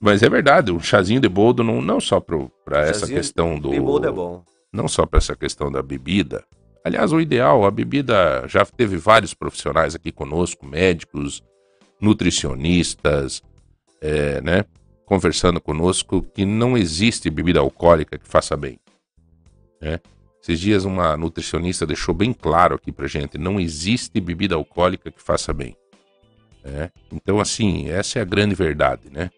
Mas é verdade, um chazinho de boldo não, não só para essa questão do. de boldo é bom. Não só para essa questão da bebida. Aliás, o ideal, a bebida já teve vários profissionais aqui conosco, médicos, nutricionistas, é, né? Conversando conosco que não existe bebida alcoólica que faça bem. né? Esses dias uma nutricionista deixou bem claro aqui pra gente, não existe bebida alcoólica que faça bem. né? Então, assim, essa é a grande verdade, né?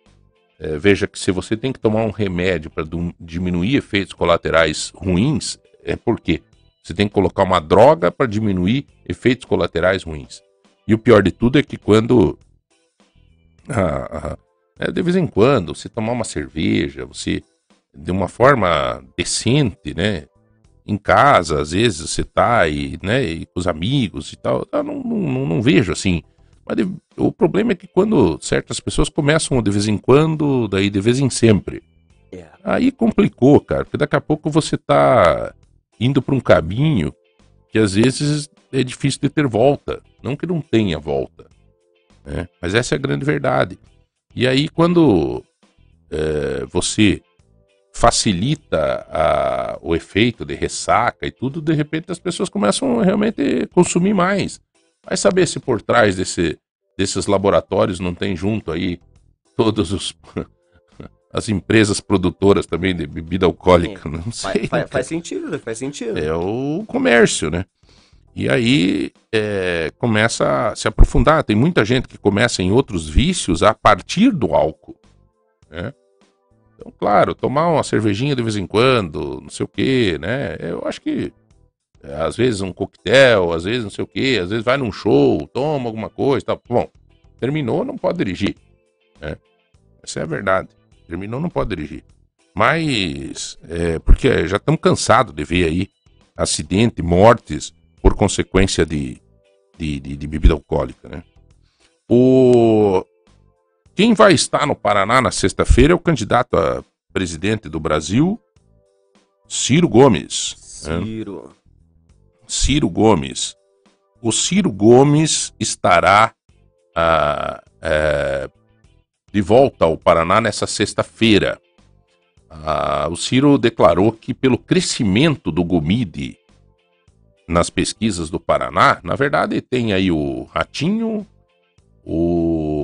É, veja que se você tem que tomar um remédio para diminuir efeitos colaterais ruins, é porque você tem que colocar uma droga para diminuir efeitos colaterais ruins. E o pior de tudo é que quando <laughs> ah, ah, é, de vez em quando, você tomar uma cerveja, você, de uma forma decente, né? Em casa, às vezes você tá e, né, e com os amigos e tal, eu não, não, não, não vejo assim. Mas o problema é que quando certas pessoas começam de vez em quando, daí de vez em sempre. Aí complicou, cara, porque daqui a pouco você tá indo para um caminho que às vezes é difícil de ter volta. Não que não tenha volta né? Mas essa é a grande verdade. E aí, quando eh, você facilita a- o efeito de ressaca e tudo, de repente as pessoas começam a realmente consumir mais. Vai saber se por trás desse, desses laboratórios não tem junto aí todos os <laughs> as empresas produtoras também de bebida alcoólica, não Faz, sei. faz- né, faz sentido, faz sentido. é o comércio, né? E aí é, começa a se aprofundar. Tem muita gente que começa em outros vícios a partir do álcool, né? Então, claro, tomar uma cervejinha de vez em quando, não sei o quê, né? Eu acho que é, às vezes um coquetel, às vezes não sei o quê, às vezes vai num show, toma alguma coisa, tal. Bom, terminou, não pode dirigir, né? Essa é a verdade. Terminou, não pode dirigir. Mas, é, porque já estamos cansados de ver aí acidente, mortes por consequência de, de, de- de bebida alcoólica, né? O... Quem vai estar no Paraná na sexta-feira é o candidato a presidente do Brasil, Ciro Gomes. né? Ciro. Ciro Gomes. O Ciro Gomes estará ah, eh, de volta ao Paraná nessa sexta-feira. Ah, o Ciro declarou que, pelo crescimento do Gomide nas pesquisas do Paraná, na verdade, tem aí o Ratinho, o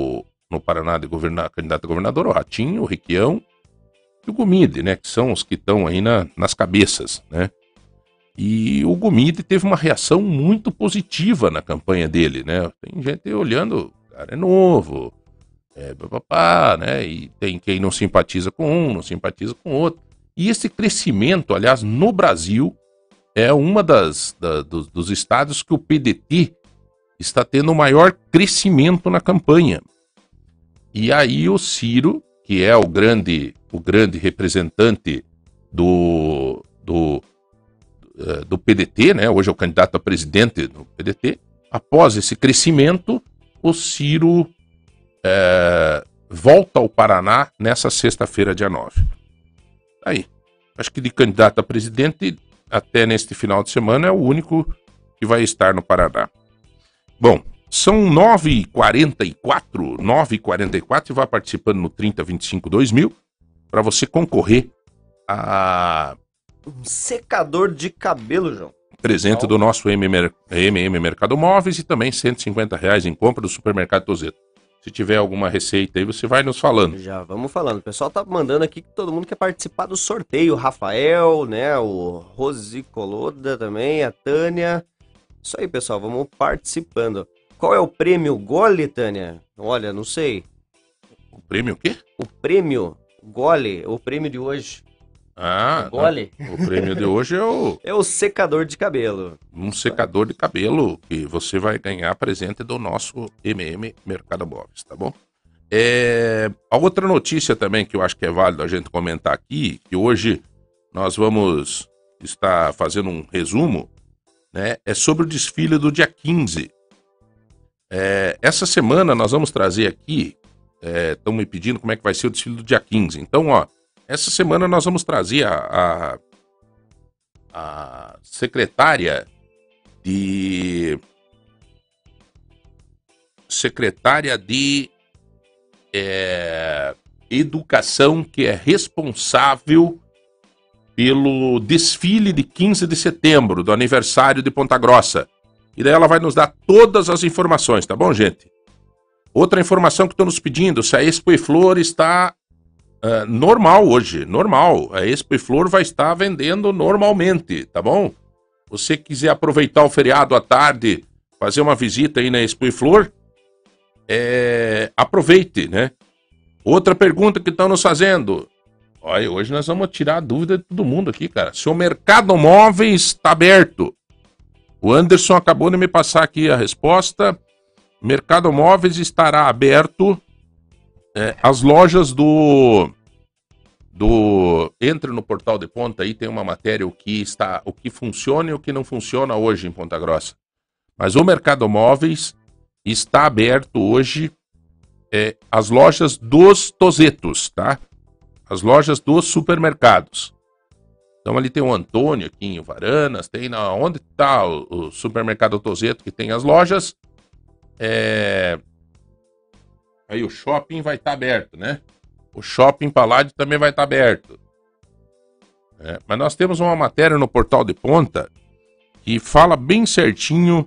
no Paraná de governa, candidato a governador, o Ratinho, o Requião e o Gomide, né? Que são os que estão aí na- nas cabeças, né? E o Gomide teve uma reação muito positiva na campanha dele, né? Tem gente olhando, cara é novo, é papapá, né? E tem quem não simpatiza com um, não simpatiza com outro. E esse crescimento, aliás, no Brasil, é uma das da- dos, dos estados que o PDT está tendo o maior crescimento na campanha. E aí o Ciro, que é o grande, o grande representante do, do, eh, do PDT, né? Hoje é o candidato a presidente do PDT. Após esse crescimento, o Ciro eh, volta ao Paraná nessa sexta-feira, dia 9. Aí, acho que de candidato a presidente, até neste final de semana, é o único que vai estar no Paraná. Bom, são 9h44, 9h44 e vai participando no 3025 2000 para você concorrer a Um secador de cabelo, João. presente do nosso MM, MM Mercado Móveis e também 150 reais em compra do supermercado Tozeto. Se tiver alguma receita aí, você vai nos falando. Já vamos falando. O pessoal tá mandando aqui que todo mundo quer participar do sorteio. O Rafael, né? O Rosi Coloda também, a Tânia. Isso aí, pessoal. Vamos participando. Qual é o prêmio Gole, Tânia? Olha, não sei. O prêmio o quê? O prêmio Gole, o prêmio de hoje. Ah, O gole? não. o prêmio de hoje é o, <laughs> É o secador de cabelo. um secador de cabelo que você vai ganhar presente do nosso MM Mercado Móveis, tá bom? É, a outra notícia também que eu acho que é válido a gente comentar aqui, que hoje nós vamos estar fazendo um resumo, né? É sobre o desfile do dia 15. É, essa semana nós vamos trazer aqui, estão me pedindo como é que vai ser o desfile do dia 15. Então, ó, essa semana nós vamos trazer a, a, a secretária de. Secretária de é, Educação, que é responsável pelo desfile de 15 de setembro, do aniversário de Ponta Grossa. E daí ela vai nos dar todas as informações, tá bom, gente? Outra informação que estão nos pedindo, se a Expo e Flor está ah, normal hoje, normal. A Expo e Flor vai estar vendendo normalmente, tá bom? Você quiser aproveitar o feriado à tarde, fazer uma visita aí na Expo e Flor, é, aproveite, né? Outra pergunta que estão nos fazendo. Olha, hoje nós vamos tirar a dúvida de todo mundo aqui, cara. Se o mercado móveis está aberto. O Anderson acabou de me passar aqui a resposta. Mercado móveis estará aberto. É, as lojas do do entre no portal de ponta aí tem uma matéria o que está o que funciona e o que não funciona hoje em Ponta Grossa. Mas o mercado móveis está aberto hoje é, as lojas dos Tozetos, tá? As lojas dos supermercados. Então ali tem o Antônio aqui em Varanas, tem na onde está o, o supermercado Tozeto que tem as lojas. É, Aí o shopping vai estar aberto, né? O shopping Paládio também vai estar aberto. É, mas nós temos uma matéria no portal de ponta que fala bem certinho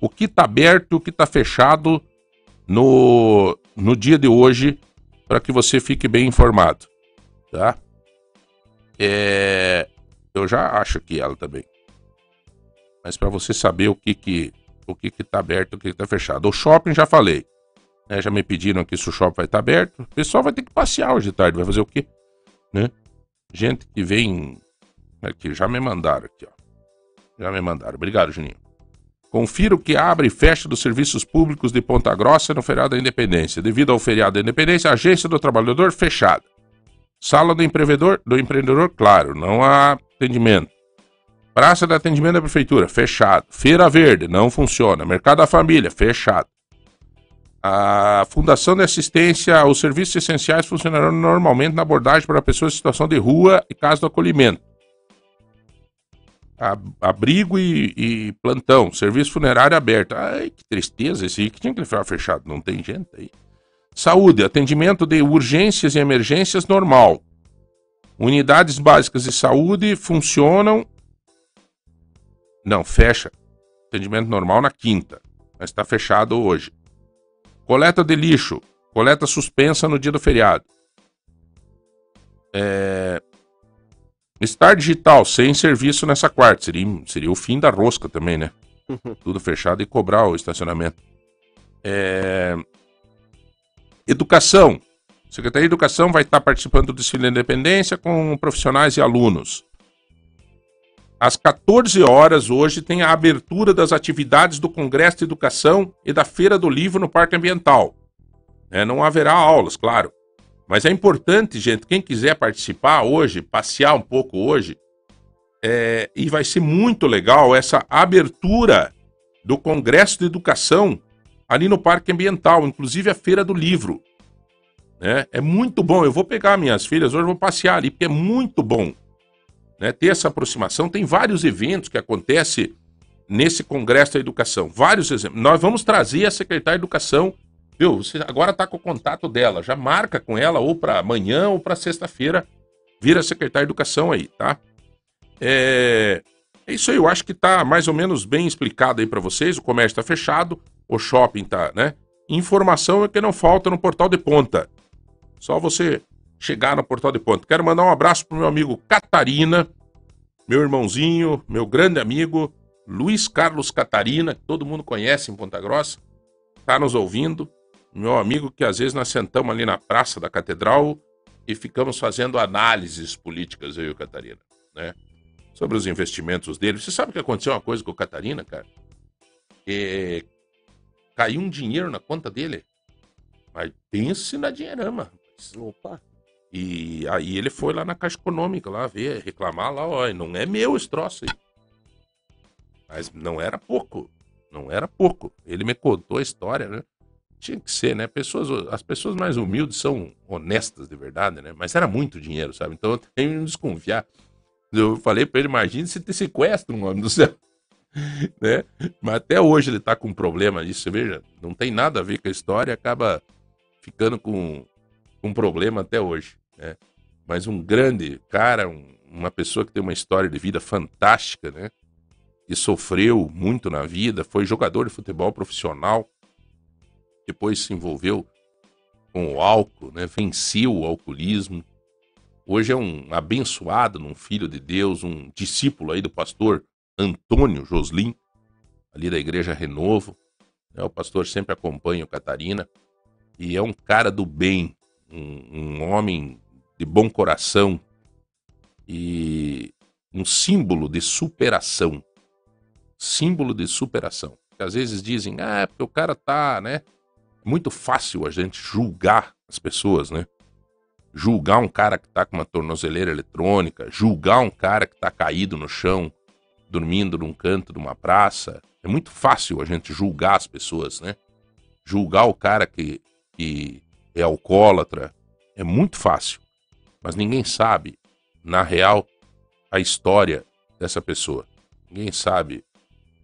o que está aberto o que está fechado no, no dia de hoje para que você fique bem informado, tá? É, eu já acho aqui ela também. Mas para você saber o que que o que que tá aberto o que que tá fechado. O shopping já falei. né? já me pediram aqui se o shopping vai estar aberto. O pessoal vai ter que passear hoje de tarde, vai fazer o quê? Né? Gente que vem aqui, já me mandaram aqui, ó. Já me mandaram. Obrigado, Juninho. Confira o que abre e fecha dos serviços públicos de Ponta Grossa no feriado da Independência. Devido ao feriado da Independência, a agência do trabalhador fechada. Sala do empreendedor, do empreendedor, claro, não há atendimento. Praça de atendimento da prefeitura, fechado. Feira Verde, não funciona. Mercado da Família, fechado. A Fundação de Assistência aos Serviços Essenciais funcionará normalmente na abordagem para pessoas em situação de rua e caso do acolhimento. Abrigo e, e plantão, serviço funerário aberto. Ai, que tristeza esse aí, que tinha que ficar fechado, não tem gente aí. Saúde, atendimento de urgências e emergências normal. Unidades básicas de saúde funcionam. Não, fecha. Atendimento normal na quinta, mas está fechado hoje. Coleta de lixo, coleta suspensa no dia do feriado. É... Star Digital, sem serviço nessa quarta. Seria, seria o fim da rosca também, né? <laughs> Tudo fechado e cobrar o estacionamento. É... Educação. Secretaria de Educação vai estar participando do desfile da independência com profissionais e alunos. Às 14 horas hoje tem a abertura das atividades do Congresso de Educação e da Feira do Livro no Parque Ambiental. É, não haverá aulas, claro. Mas é importante, gente, quem quiser participar hoje, passear um pouco hoje, é, e vai ser muito legal essa abertura do Congresso de Educação ali no Parque Ambiental, inclusive a Feira do Livro. Né? É muito bom. Eu vou pegar minhas filhas hoje, vou passear ali, porque é muito bom né, ter essa aproximação. Tem vários eventos que acontecem nesse Congresso da Educação. Vários exemplos. Nós vamos trazer a secretária de Educação. Viu? Você agora está com o contato dela. Já marca com ela ou para amanhã ou para sexta-feira. Vira a secretária de Educação aí, tá? É... é isso aí. Eu acho que está mais ou menos bem explicado aí para vocês. O comércio está fechado. O shopping tá, né? Informação é que não falta no Portal de Ponta. Só você chegar no Portal de Ponta. Quero mandar um abraço pro meu amigo Catarina, meu irmãozinho, meu grande amigo Luiz Carlos Catarina, que todo mundo conhece em Ponta Grossa, tá nos ouvindo. Meu amigo que às vezes nós sentamos ali na praça da Catedral e ficamos fazendo análises políticas, eu e o Catarina, né? Sobre os investimentos dele. Você sabe que aconteceu uma coisa com o Catarina, cara? É... Caiu um dinheiro na conta dele. Mas pense na dinheirama. Opa. E aí ele foi lá na Caixa Econômica, lá ver, reclamar lá, ó, não é meu esse troço aí. Mas não era pouco, não era pouco. Ele me contou a história, né? Tinha que ser, né? Pessoas, as pessoas mais humildes são honestas de verdade, né? Mas era muito dinheiro, sabe? Então eu tenho que desconfiar. Eu falei pra ele, imagine se te sequestra um homem <laughs> do céu. né? Mas até hoje ele tá com um problema disso, veja, não tem nada a ver com a história, acaba ficando com um problema até hoje, né? Mas um grande cara, um- uma pessoa que tem uma história de vida fantástica, né? Que sofreu muito na vida, foi jogador de futebol profissional, depois se envolveu com o álcool, né? Venceu o alcoolismo. Hoje é um abençoado, um filho de Deus, um discípulo aí do pastor Antônio Joslin, ali da Igreja Renovo. né? O pastor sempre acompanha o Catarina e é um cara do bem, um, um homem de bom coração e um símbolo de superação. Símbolo de superação. Às vezes dizem, ah, é porque o cara tá, né? Muito fácil a gente julgar as pessoas, né? Julgar um cara que tá com uma tornozeleira eletrônica, julgar um cara que tá caído no chão, dormindo num canto de uma praça. É muito fácil a gente julgar as pessoas, né? Julgar o cara que, que é alcoólatra é muito fácil. Mas ninguém sabe, na real, a história dessa pessoa. Ninguém sabe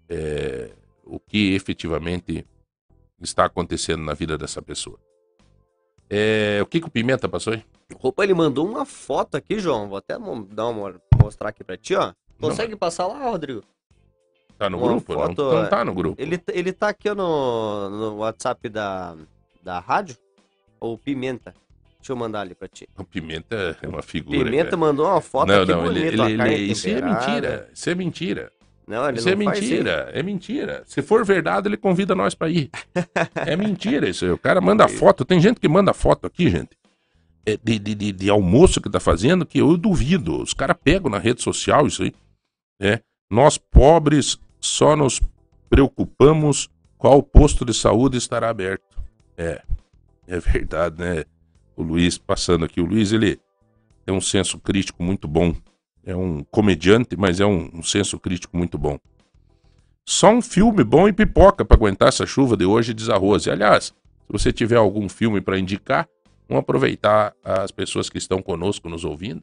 é, o que efetivamente está acontecendo na vida dessa pessoa. É, o que, que o Pimenta passou aí? Opa, ele mandou uma foto aqui, João. Vou até dar uma, mostrar aqui pra ti, ó. Consegue passar lá, Rodrigo? Tá no Uma grupo? Não, foto, não é. tá no grupo. Ele, ele tá aqui ó, no, no WhatsApp da, da rádio? Ou Pimenta? Deixa eu mandar ali pra ti. O Pimenta é uma figura. Pimenta cara. mandou uma foto não, aqui não, ele, bonita, ele- ele- Isso é mentira. Isso é mentira. Não, isso é mentira. É mentira. Se for verdade, ele convida nós pra ir. é mentira isso aí. O cara manda <laughs> foto. Tem gente que manda foto aqui, gente. é, de, de, de, de almoço que tá fazendo que eu duvido. Os caras pegam na rede social isso aí. É. Nós pobres só nos preocupamos qual posto de saúde estará aberto. É. <laughs> É verdade, né? O Luiz passando aqui. O Luiz, ele tem um senso crítico muito bom. É um comediante, mas é um, um senso crítico muito bom. Só um filme bom e pipoca pra aguentar essa chuva de hoje, diz a Rose. Aliás, Se você tiver algum filme para indicar, vamos aproveitar as pessoas que estão conosco nos ouvindo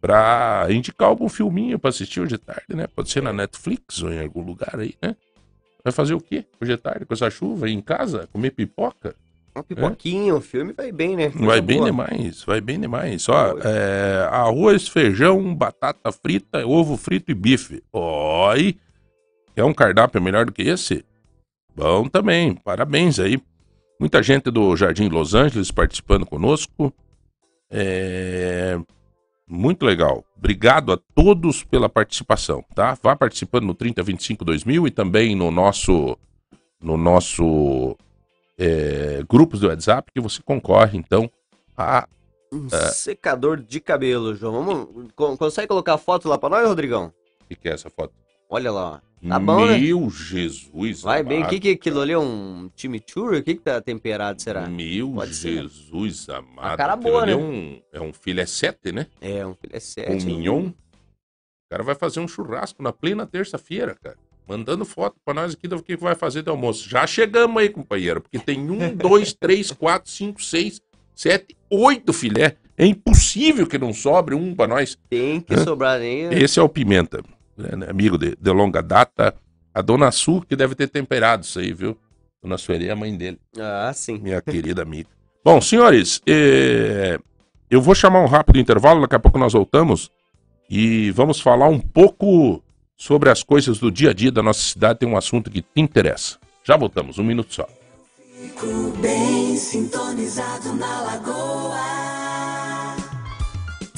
para indicar algum filminho para assistir hoje de tarde, né? Pode ser na Netflix ou em algum lugar aí, né? Vai fazer o quê hoje de tarde com essa chuva? Ir em casa? Comer pipoca? Uma pipoquinha, o filme vai bem, né? Coisa Vai bem boa. demais, vai bem demais. Ó, é, arroz, feijão, batata frita, ovo frito e bife. Oi! Quer um cardápio melhor do que esse? Bom também, parabéns aí. Muita gente do Jardim Los Angeles participando conosco. É, Muito legal. Obrigado a todos pela participação, tá? Vá participando no 3025 2000 e também no nosso no nosso é, grupos do WhatsApp que você concorre então a Um É. secador de cabelo, João. Vamos, con- consegue colocar a foto lá pra nós, Rodrigão? O que, que é essa foto? Olha lá, ó. Tá bom, né? Meu Jesus. Vai bem. O amado. que, que aquilo ali é um chimichurri? O que, que tá temperado, será? Meu Pode ser. Jesus amado. A cara boa, ali né? É um, é um filé sete, né? É, um filé sete. Um mignon. O cara vai fazer um churrasco na plena terça-feira, cara. Mandando foto pra nós aqui do que vai fazer de almoço. Já chegamos aí, companheiro. Porque tem um, <laughs> dois, três, quatro, cinco, seis, sete, oito filé. É impossível que não sobre um pra nós. Tem que Hã? sobrar nem. Esse é o Pimenta, né, amigo de, de longa data. A dona Su, que deve ter temperado isso aí, viu? Dona Sueli é a mãe dele. Ah, sim. Minha querida amiga. <laughs> Bom, senhores, eh, eu vou chamar um rápido intervalo, daqui a pouco nós voltamos e vamos falar um pouco sobre as coisas do dia a dia da nossa cidade. Tem um assunto que te interessa. Já voltamos, um minuto só. Fico bem sintonizado na lagoa.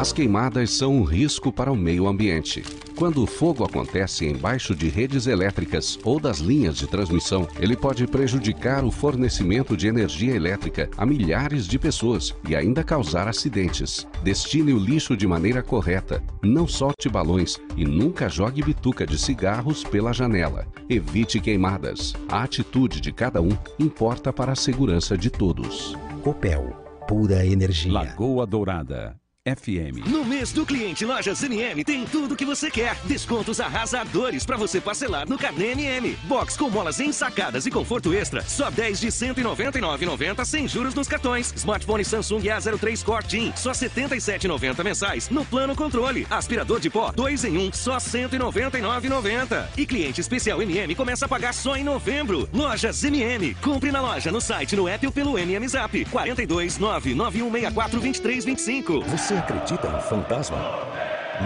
As queimadas são um risco para o meio ambiente. Quando o fogo acontece embaixo de redes elétricas ou das linhas de transmissão, ele pode prejudicar o fornecimento de energia elétrica a milhares de pessoas e ainda causar acidentes. Destine o lixo de maneira correta, não solte balões e nunca jogue bituca de cigarros pela janela. Evite queimadas. A atitude de cada um importa para a segurança de todos. Copel, pura energia. Lagoa Dourada. FM. No mês do cliente Lojas MM tem tudo que você quer. Descontos arrasadores para você parcelar no Carnê MM. Box com molas ensacadas e conforto extra, só 10 de 199,90 sem juros nos cartões. Smartphone Samsung A03 Core Team, só 77,90 mensais no plano controle. Aspirador de pó 2 em 1, só 199,90. E cliente especial MM começa a pagar só em novembro. Lojas MM. Compre na loja, no site, no app ou pelo MM Zap. 42 99164 2325. Você acredita em fantasma?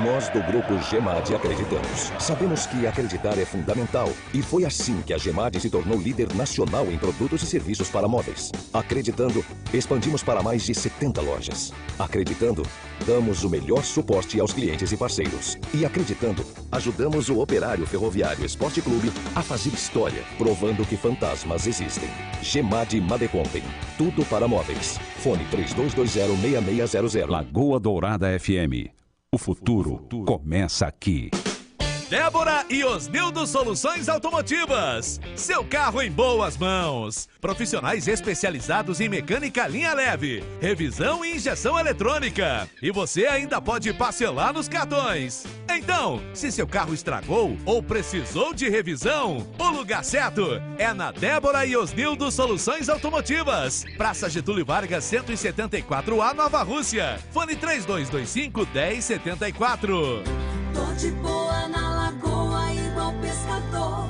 Nós do grupo Gemad acreditamos. Sabemos que acreditar é fundamental e foi assim que a Gemad se tornou líder nacional em produtos e serviços para móveis. Acreditando, expandimos para mais de 70 lojas. Acreditando, damos o melhor suporte aos clientes e parceiros. E acreditando, ajudamos o Operário Ferroviário Esporte Clube a fazer história, provando que fantasmas existem. Gemad Madecontem, tudo para móveis. Fone 32206600. Lagoa Dourada FM. O futuro começa aqui. Débora e Osnildo Soluções Automotivas. Seu carro em boas mãos. Profissionais especializados em mecânica linha leve, revisão e injeção eletrônica. E você ainda pode parcelar nos cartões. Então, se seu carro estragou ou precisou de revisão, o lugar certo é na Débora e Osnildo Soluções Automotivas. Praça Getúlio Vargas 174A Nova Rússia. Fone 3225 1074. Tô de boa na lagoa, igual pescador.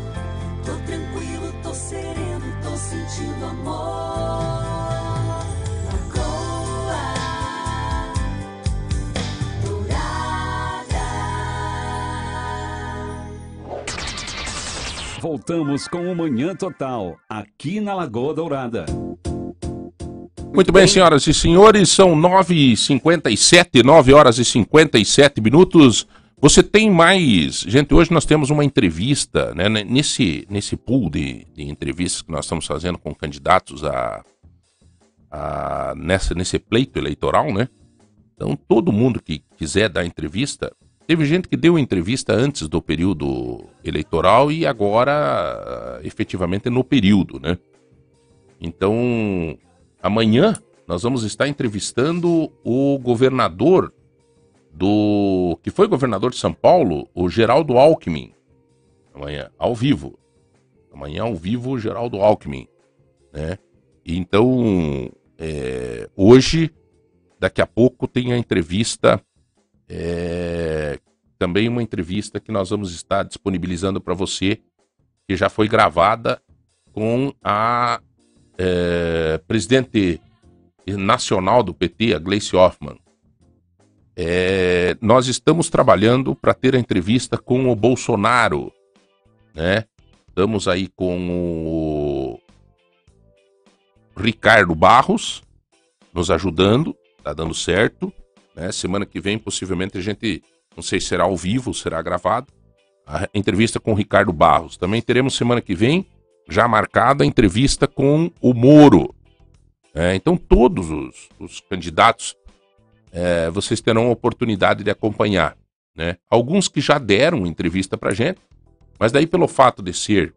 Tô tranquilo, tô sereno, tô sentindo amor. Lagoa Dourada. Voltamos com o Manhã Total, aqui na Lagoa Dourada. Muito bem, senhoras e senhores, são 9h57, 9 horas e 57 minutos. Você tem mais. Gente, hoje nós temos uma entrevista, né? Nesse, nesse pool de, de entrevistas que nós estamos fazendo com candidatos a, a- nessa, nesse pleito eleitoral, né? Então, todo mundo que quiser dar entrevista, teve gente que deu entrevista antes do período eleitoral e agora, efetivamente, no período, né? Então, amanhã nós vamos estar entrevistando o governador do. que foi governador de São Paulo, o Geraldo Alckmin. Amanhã, ao vivo. Amanhã, ao vivo, o Geraldo Alckmin. Né? Então, é, hoje, daqui a pouco, tem a entrevista. é, também uma entrevista que nós vamos estar disponibilizando para você, que já foi gravada com a é, presidente nacional do PT, a Gleice Hoffmann. É, nós estamos trabalhando para ter a entrevista com o Bolsonaro, né? Estamos aí com o Ricardo Barros nos ajudando, tá dando certo, né? Semana que vem possivelmente a gente, não sei se será ao vivo, será gravado, a entrevista com o Ricardo Barros. Também teremos semana que vem já marcada a entrevista com o Moro. É, então todos os, os candidatos é, vocês terão a oportunidade de acompanhar. Né? Alguns que já deram entrevista para gente, mas daí pelo fato de ser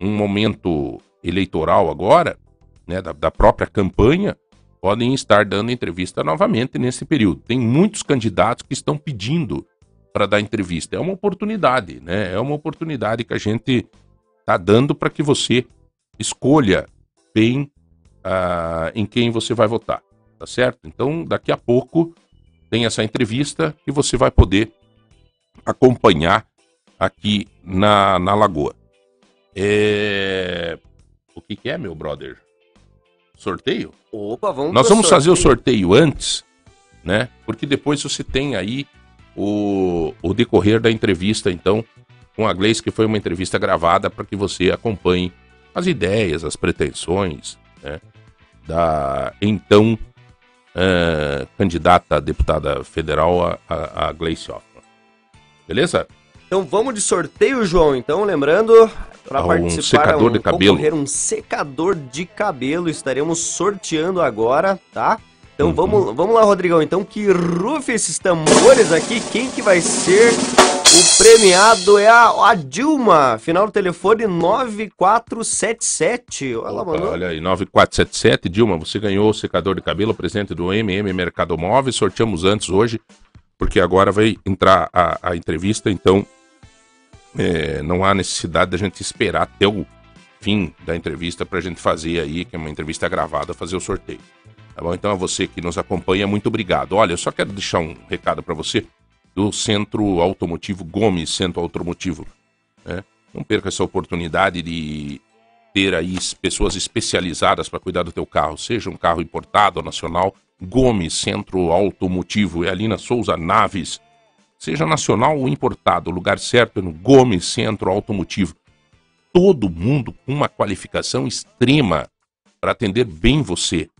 um momento eleitoral agora, né, da, da própria campanha, podem estar dando entrevista novamente nesse período. Tem muitos candidatos que estão pedindo para dar entrevista. É uma oportunidade, né? É uma oportunidade que a gente está dando para que você escolha bem ah, em quem você vai votar, tá certo? Então, daqui a pouco tem essa entrevista que você vai poder acompanhar aqui na, na Lagoa. É... O que, que é, meu brother? Sorteio? Opa, vamos Nós vamos fazer o sorteio. sorteio antes, né? Porque depois você tem aí o, o decorrer da entrevista, então, com a Gleice, que foi uma entrevista gravada para que você acompanhe as ideias, as pretensões, né? Da então eh, candidata a deputada federal, a, a, a Gleice Hoffmann. Beleza? Então vamos de sorteio, João. Então, lembrando, para Ah, um participar, secador de cabelo. um secador de cabelo, estaremos sorteando agora, tá? Então Uhum. vamos, vamos lá, Rodrigão. Então que rufe esses tambores aqui. Quem que vai ser o premiado é a, a Dilma. Final do telefone 9477. Ela mandou. Olha aí, 9477. Dilma, você ganhou o secador de cabelo, presente do MM Mercado Móveis. Sorteamos antes hoje, porque agora vai entrar a, a entrevista, então é, não há necessidade da gente esperar até o fim da entrevista para a gente fazer aí, que é uma entrevista gravada, fazer o sorteio. Tá bom? Então a você que nos acompanha, muito obrigado. Olha, eu só quero deixar um recado para você do Centro Automotivo Gomes, Centro Automotivo. né? Não perca essa oportunidade de ter aí pessoas especializadas para cuidar do teu carro, seja um carro importado ou nacional. Gomes Centro Automotivo é ali na Souza Naves. Seja nacional ou importado, o lugar certo é no Gomes Centro Automotivo. Todo mundo com uma qualificação extrema para atender bem você.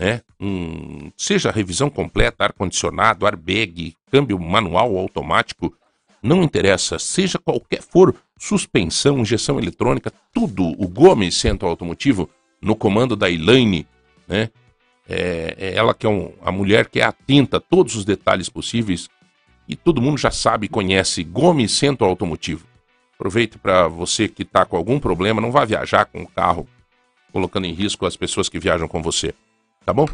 Né? Um, seja revisão completa, ar-condicionado, airbag, câmbio manual ou automático, não interessa, seja qualquer for, suspensão, injeção eletrônica, tudo o Gomes Centro Automotivo no comando da Elaine, né? É, é ela que é um- a mulher que é atenta a todos os detalhes possíveis e todo mundo já sabe e conhece Gomes Centro Automotivo. Aproveite para você que está com algum problema, não vá viajar com o carro, colocando em risco as pessoas que viajam com você. Tá bom?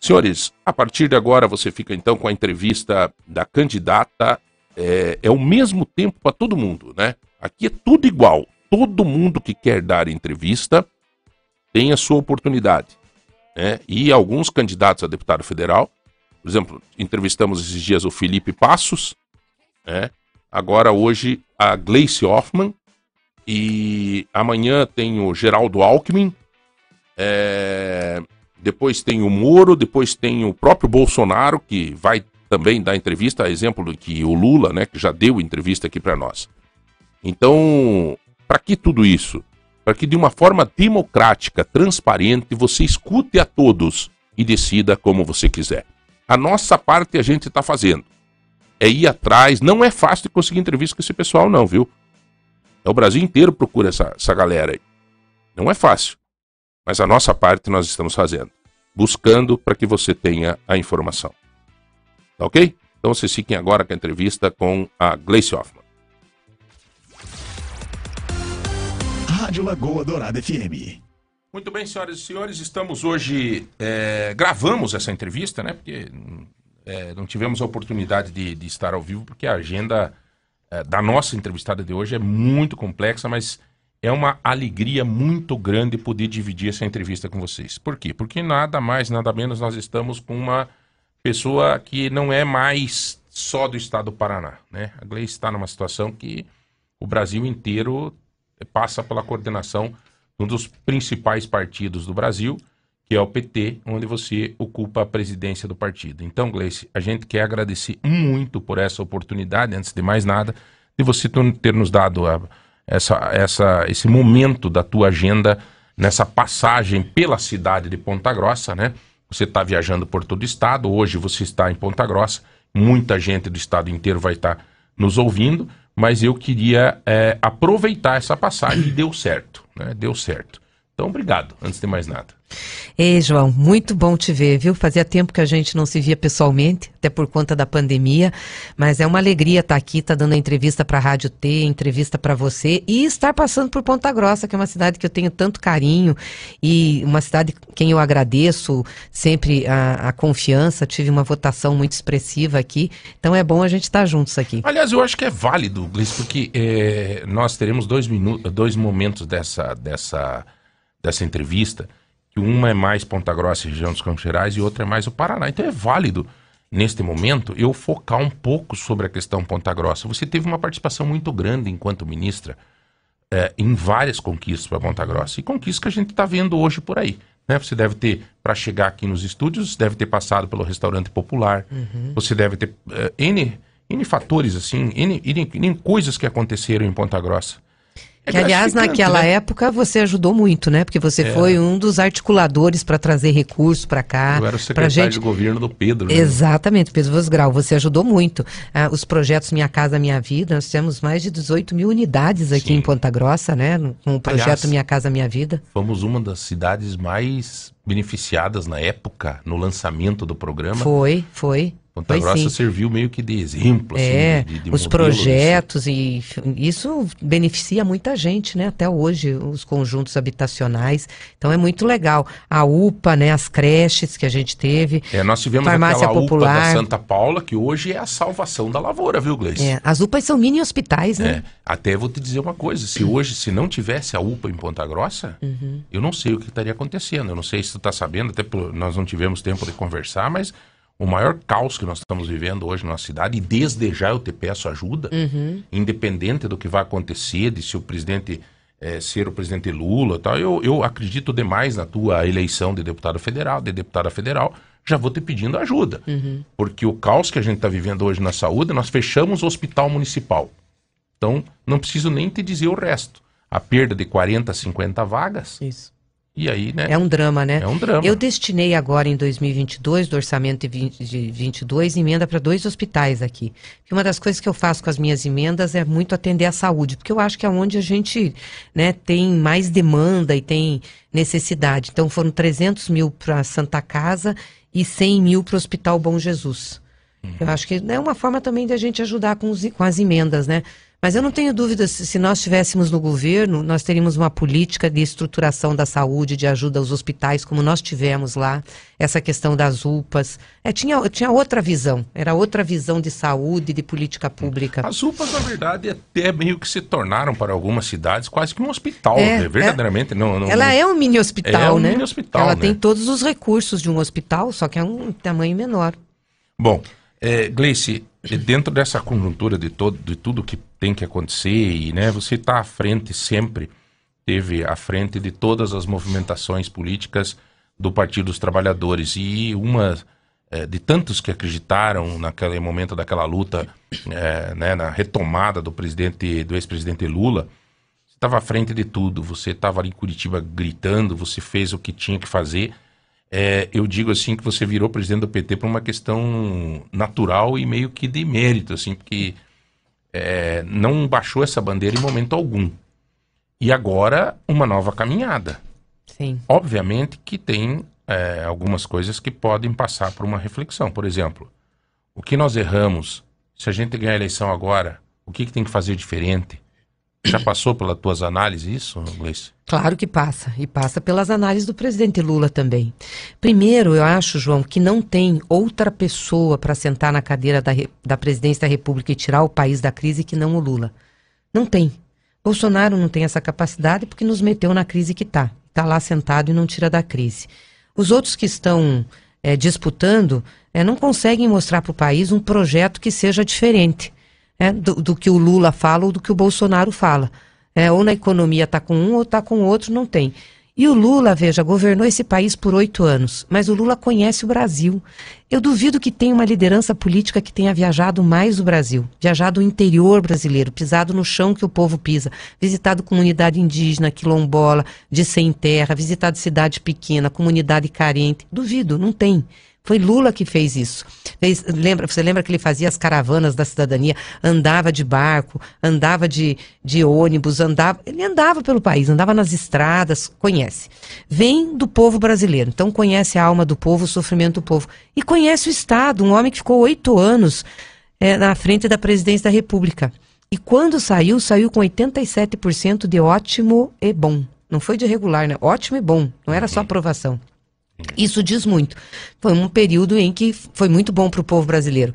Senhores, a partir de agora você fica então com a entrevista da candidata. É, é o mesmo tempo para todo mundo, né? Aqui é tudo igual. Todo mundo que quer dar entrevista tem a sua oportunidade. Né? E alguns candidatos a deputado federal, por exemplo, entrevistamos esses dias o Felipe Passos, né? agora hoje a Gleice Hoffmann, e amanhã tem o Geraldo Alckmin, é, depois tem o Moro, depois tem o próprio Bolsonaro, que vai também dar entrevista, exemplo que o Lula, né, que já deu entrevista aqui para nós. Então, para que tudo isso? Para que de uma forma democrática, transparente, você escute a todos e decida como você quiser. A nossa parte a gente está fazendo. É ir atrás, não é fácil de conseguir entrevista com esse pessoal, não, viu? É o Brasil inteiro procura essa, essa galera aí. Não é fácil. Mas a nossa parte nós estamos fazendo. buscando para que você tenha a informação. Tá ok? Então vocês fiquem agora com a entrevista com a Gleice Hoffmann. Rádio Lagoa Dourada FM. Muito bem, senhoras e senhores, estamos hoje. é, gravamos essa entrevista, né? Porque é, não tivemos a oportunidade de, de estar ao vivo, porque a agenda é, da nossa entrevistada de hoje é muito complexa, mas é uma alegria muito grande poder dividir essa entrevista com vocês. Por quê? Porque nada mais, nada menos, nós estamos com uma pessoa que não é mais só do estado do Paraná, né? A Gleice está numa situação que o Brasil inteiro passa pela coordenação de um dos principais partidos do Brasil, que é o PT, onde você ocupa a presidência do partido. Então, Gleice, a gente quer agradecer muito por essa oportunidade, antes de mais nada, de você ter nos dado a- essa, essa, esse momento da tua agenda nessa passagem pela cidade de Ponta Grossa, né? Você está viajando por todo o estado, hoje você está em Ponta Grossa, muita gente do estado inteiro vai estar nos ouvindo, mas eu queria é, aproveitar essa passagem e deu certo, né? Deu certo. Então, obrigado, antes de mais nada. Ei, João, muito bom te ver, viu? Fazia tempo que a gente não se via pessoalmente, até por conta da pandemia, mas é uma alegria estar aqui, estar dando a entrevista para a Rádio T, entrevista para você e estar passando por Ponta Grossa, que é uma cidade que eu tenho tanto carinho e uma cidade quem eu agradeço sempre a, a confiança, tive uma votação muito expressiva aqui, então é bom a gente estar juntos aqui. Aliás, eu acho que é válido, Gleice, porque é, nós teremos dois, minutos, dois momentos dessa, dessa, dessa entrevista, que uma é mais Ponta Grossa e região dos Campos Gerais e outra é mais o Paraná. Então é válido, neste momento, eu focar um pouco sobre a questão Ponta Grossa. Você teve uma participação muito grande enquanto ministra é, em várias conquistas para Ponta Grossa, e conquistas que a gente está vendo hoje por aí. Né? Você deve ter, para chegar aqui nos estúdios, deve ter passado pelo restaurante popular, Uhum. você deve ter é, N, N fatores, assim, N, N, N coisas que aconteceram em Ponta Grossa. É Que, aliás, gratificante, naquela né? época você ajudou muito, né? Porque você É. foi um dos articuladores para trazer recursos para cá. Eu era o secretário gente... de governo do Pedro. né? Exatamente, Pedro Vosgrau, você ajudou muito. Ah, os projetos Minha Casa Minha Vida, nós temos mais de 18 mil unidades aqui em Ponta Grossa, né? Com o projeto Aliás, Minha Casa Minha Vida. Fomos uma das cidades mais beneficiadas na época, no lançamento do programa. Foi, foi. Ponta Grossa sim. serviu meio que de exemplo, assim, É, de, de os modelo, projetos e f- isso beneficia muita gente, né? Até hoje, os conjuntos habitacionais. Então é muito legal. A UPA, né? As creches que a gente teve. É, nós tivemos Farmácia aquela Popular. UPA da Santa Paula, que hoje é a salvação da lavoura, viu, Gleice? É, as UPAs são mini hospitais, né? É, até vou te dizer uma coisa, se hoje, se não tivesse a UPA em Ponta Grossa, Uhum. eu não sei o que estaria acontecendo. Eu não sei se tu tá sabendo, até por- nós não tivemos tempo de conversar, mas o maior caos que nós estamos vivendo hoje na cidade, e desde já eu te peço ajuda, Uhum. independente do que vai acontecer, de se o presidente eh, ser o presidente Lula tal, eu, eu acredito demais na tua eleição de deputado federal, de deputada federal, já vou te pedindo ajuda. Uhum. Porque o caos que a gente está vivendo hoje na saúde, nós fechamos o hospital municipal. Então, não preciso nem te dizer o resto. A perda de 40, 50 vagas. Isso. E aí, né? É um drama, né? É um drama. Eu destinei agora em 2022, do orçamento de 20 de 22, emenda para dois hospitais aqui. Uma das coisas que eu faço com as minhas emendas é muito atender a saúde, porque eu acho que é onde a gente né, tem mais demanda e tem necessidade. Então foram 300 mil para a Santa Casa e 100 mil para o Hospital Bom Jesus. Eu acho que é uma forma também de a gente ajudar com, os- com as emendas, né? Mas eu não tenho dúvida, se, se nós estivéssemos no governo, nós teríamos uma política de estruturação da saúde, de ajuda aos hospitais, como nós tivemos lá, essa questão das UPAs. É, tinha, tinha outra visão, era outra visão de saúde, de política pública. As UPAs, na verdade, até meio que se tornaram para algumas cidades quase que um hospital, É, né? verdadeiramente. Não, não, Ela é um mini hospital, É um né? mini hospital, Ela né? tem todos os recursos de um hospital, só que é um tamanho menor. Bom, é, Gleice, é, dentro dessa conjuntura de, todo, de tudo que tem que acontecer, e, né, você está à frente sempre, teve à frente de todas as movimentações políticas do Partido dos Trabalhadores. E uma é, de tantos que acreditaram naquele momento daquela luta, é, né, na retomada do presidente, do ex-presidente Lula, você estava à frente de tudo. Você estava ali em Curitiba gritando, você fez o que tinha que fazer. É, eu digo assim que você virou presidente do PT por uma questão natural e meio que de mérito, assim, porque é, não baixou essa bandeira em momento algum. E agora uma nova caminhada. Sim. Obviamente que tem é, algumas coisas que podem passar por uma reflexão. Por exemplo, o que nós erramos, se a gente ganhar a eleição agora, o que, que tem que fazer diferente? Já passou pelas tuas análises isso, Gleice? Claro que passa, e passa pelas análises do presidente Lula também. Primeiro, eu acho, João, que não tem outra pessoa para sentar na cadeira da, da presidência da República e tirar o país da crise que não o Lula. Não tem. Bolsonaro não tem essa capacidade porque nos meteu na crise que está. Está lá sentado e não tira da crise. Os outros que estão eh, disputando eh, não conseguem mostrar para o país um projeto que seja diferente né, do, do que o Lula fala ou do que o Bolsonaro fala. É, ou na economia está com um ou está com outro, não tem. E o Lula, veja, governou esse país por oito anos, mas o Lula conhece o Brasil. Eu duvido que tenha uma liderança política que tenha viajado mais o Brasil, viajado o interior brasileiro, pisado no chão que o povo pisa, visitado comunidade indígena, quilombola, de sem terra, visitado cidade pequena, comunidade carente. Duvido, não tem. Foi Lula que fez isso. Fez- lembra, você lembra que ele fazia as caravanas da cidadania, andava de barco, andava de, de ônibus, andava. Ele andava pelo país, andava nas estradas, conhece. Vem do povo brasileiro, então conhece a alma do povo, o sofrimento do povo. E conhece o Estado, um homem que ficou oito anos eh, na frente da presidência da República. E quando saiu, saiu com 87% de ótimo e bom. Não foi de regular, né? Ótimo e bom. Não era só aprovação. Isso diz muito. Foi um período em que foi muito bom para o povo brasileiro.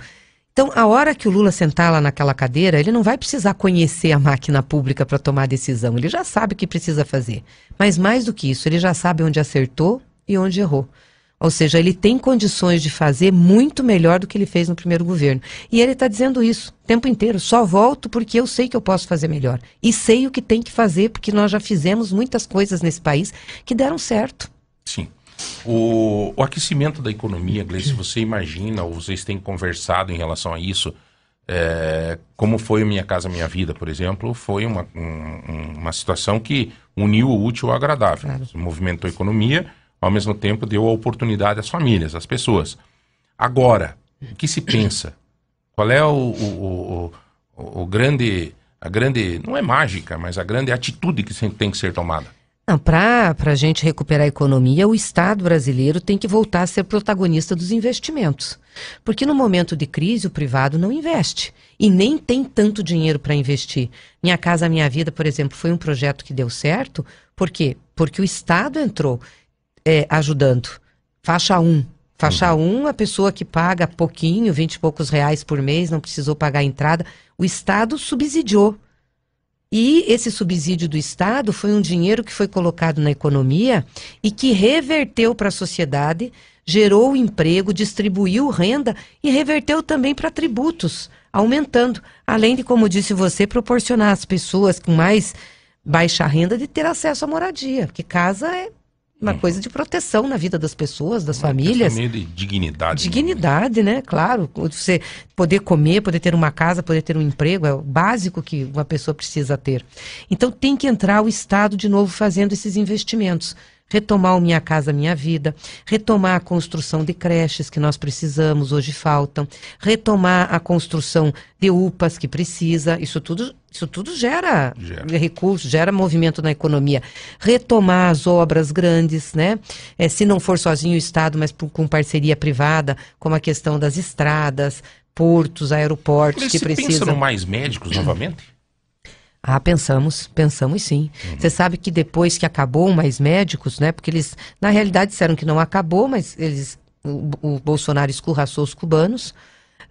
Então, a hora que o Lula sentar lá naquela cadeira, ele não vai precisar conhecer a máquina pública para tomar decisão. Ele já sabe o que precisa fazer. Mas mais do que isso, ele já sabe onde acertou e onde errou. Ou seja, ele tem condições de fazer muito melhor do que ele fez no primeiro governo. E ele está dizendo isso o tempo inteiro. Só volto porque eu sei que eu posso fazer melhor. E sei o que tem que fazer, porque nós já fizemos muitas coisas nesse país que deram certo. Sim. O, o aquecimento da economia, Gleice, você imagina, ou vocês têm conversado em relação a isso, é, como foi o Minha Casa Minha Vida, por exemplo, foi uma, um- uma situação que uniu o útil ao agradável. Movimentou a economia, ao mesmo tempo deu a oportunidade às famílias, às pessoas. Agora, o que se pensa? Qual é o, o, o, o- grande, a grande, não é mágica, mas a grande atitude que tem que ser tomada? Para a gente recuperar a economia, o Estado brasileiro tem que voltar a ser protagonista dos investimentos. Porque no momento de crise, o privado não investe. E nem tem tanto dinheiro para investir. Minha Casa Minha Vida, por exemplo, foi um projeto que deu certo. Por quê? Porque o Estado entrou é, ajudando. Faixa 1. Faixa 1, a pessoa que paga pouquinho, 20 e poucos reais por mês, não precisou pagar a entrada. O Estado subsidiou. E esse subsídio do Estado foi um dinheiro que foi colocado na economia e que reverteu para a sociedade, gerou emprego, distribuiu renda e reverteu também para tributos, aumentando. Além de, como disse você, proporcionar às pessoas com mais baixa renda de ter acesso à moradia, porque casa é uma coisa de proteção na vida das pessoas, das famílias. Meio de dignidade. Dignidade, né? Claro. Você poder comer, poder ter uma casa, poder ter um emprego, é o básico que uma pessoa precisa ter. Então tem que entrar o Estado de novo fazendo esses investimentos. Retomar o Minha Casa Minha Vida, retomar a construção de creches que nós precisamos, hoje faltam, retomar a construção de UPAs que precisa, isso tudo, isso tudo gera, recursos, gera movimento na economia. Retomar as obras grandes, né? É, se não for sozinho o Estado, mas por- com parceria privada, como a questão das estradas, portos, aeroportos que Você pensa precisam. mais médicos novamente? Ah, pensamos, pensamos sim. Você sabe que depois que acabou Mais Médicos, né? Porque eles, na realidade, disseram que não acabou, mas eles, o, o Bolsonaro escorraçou os cubanos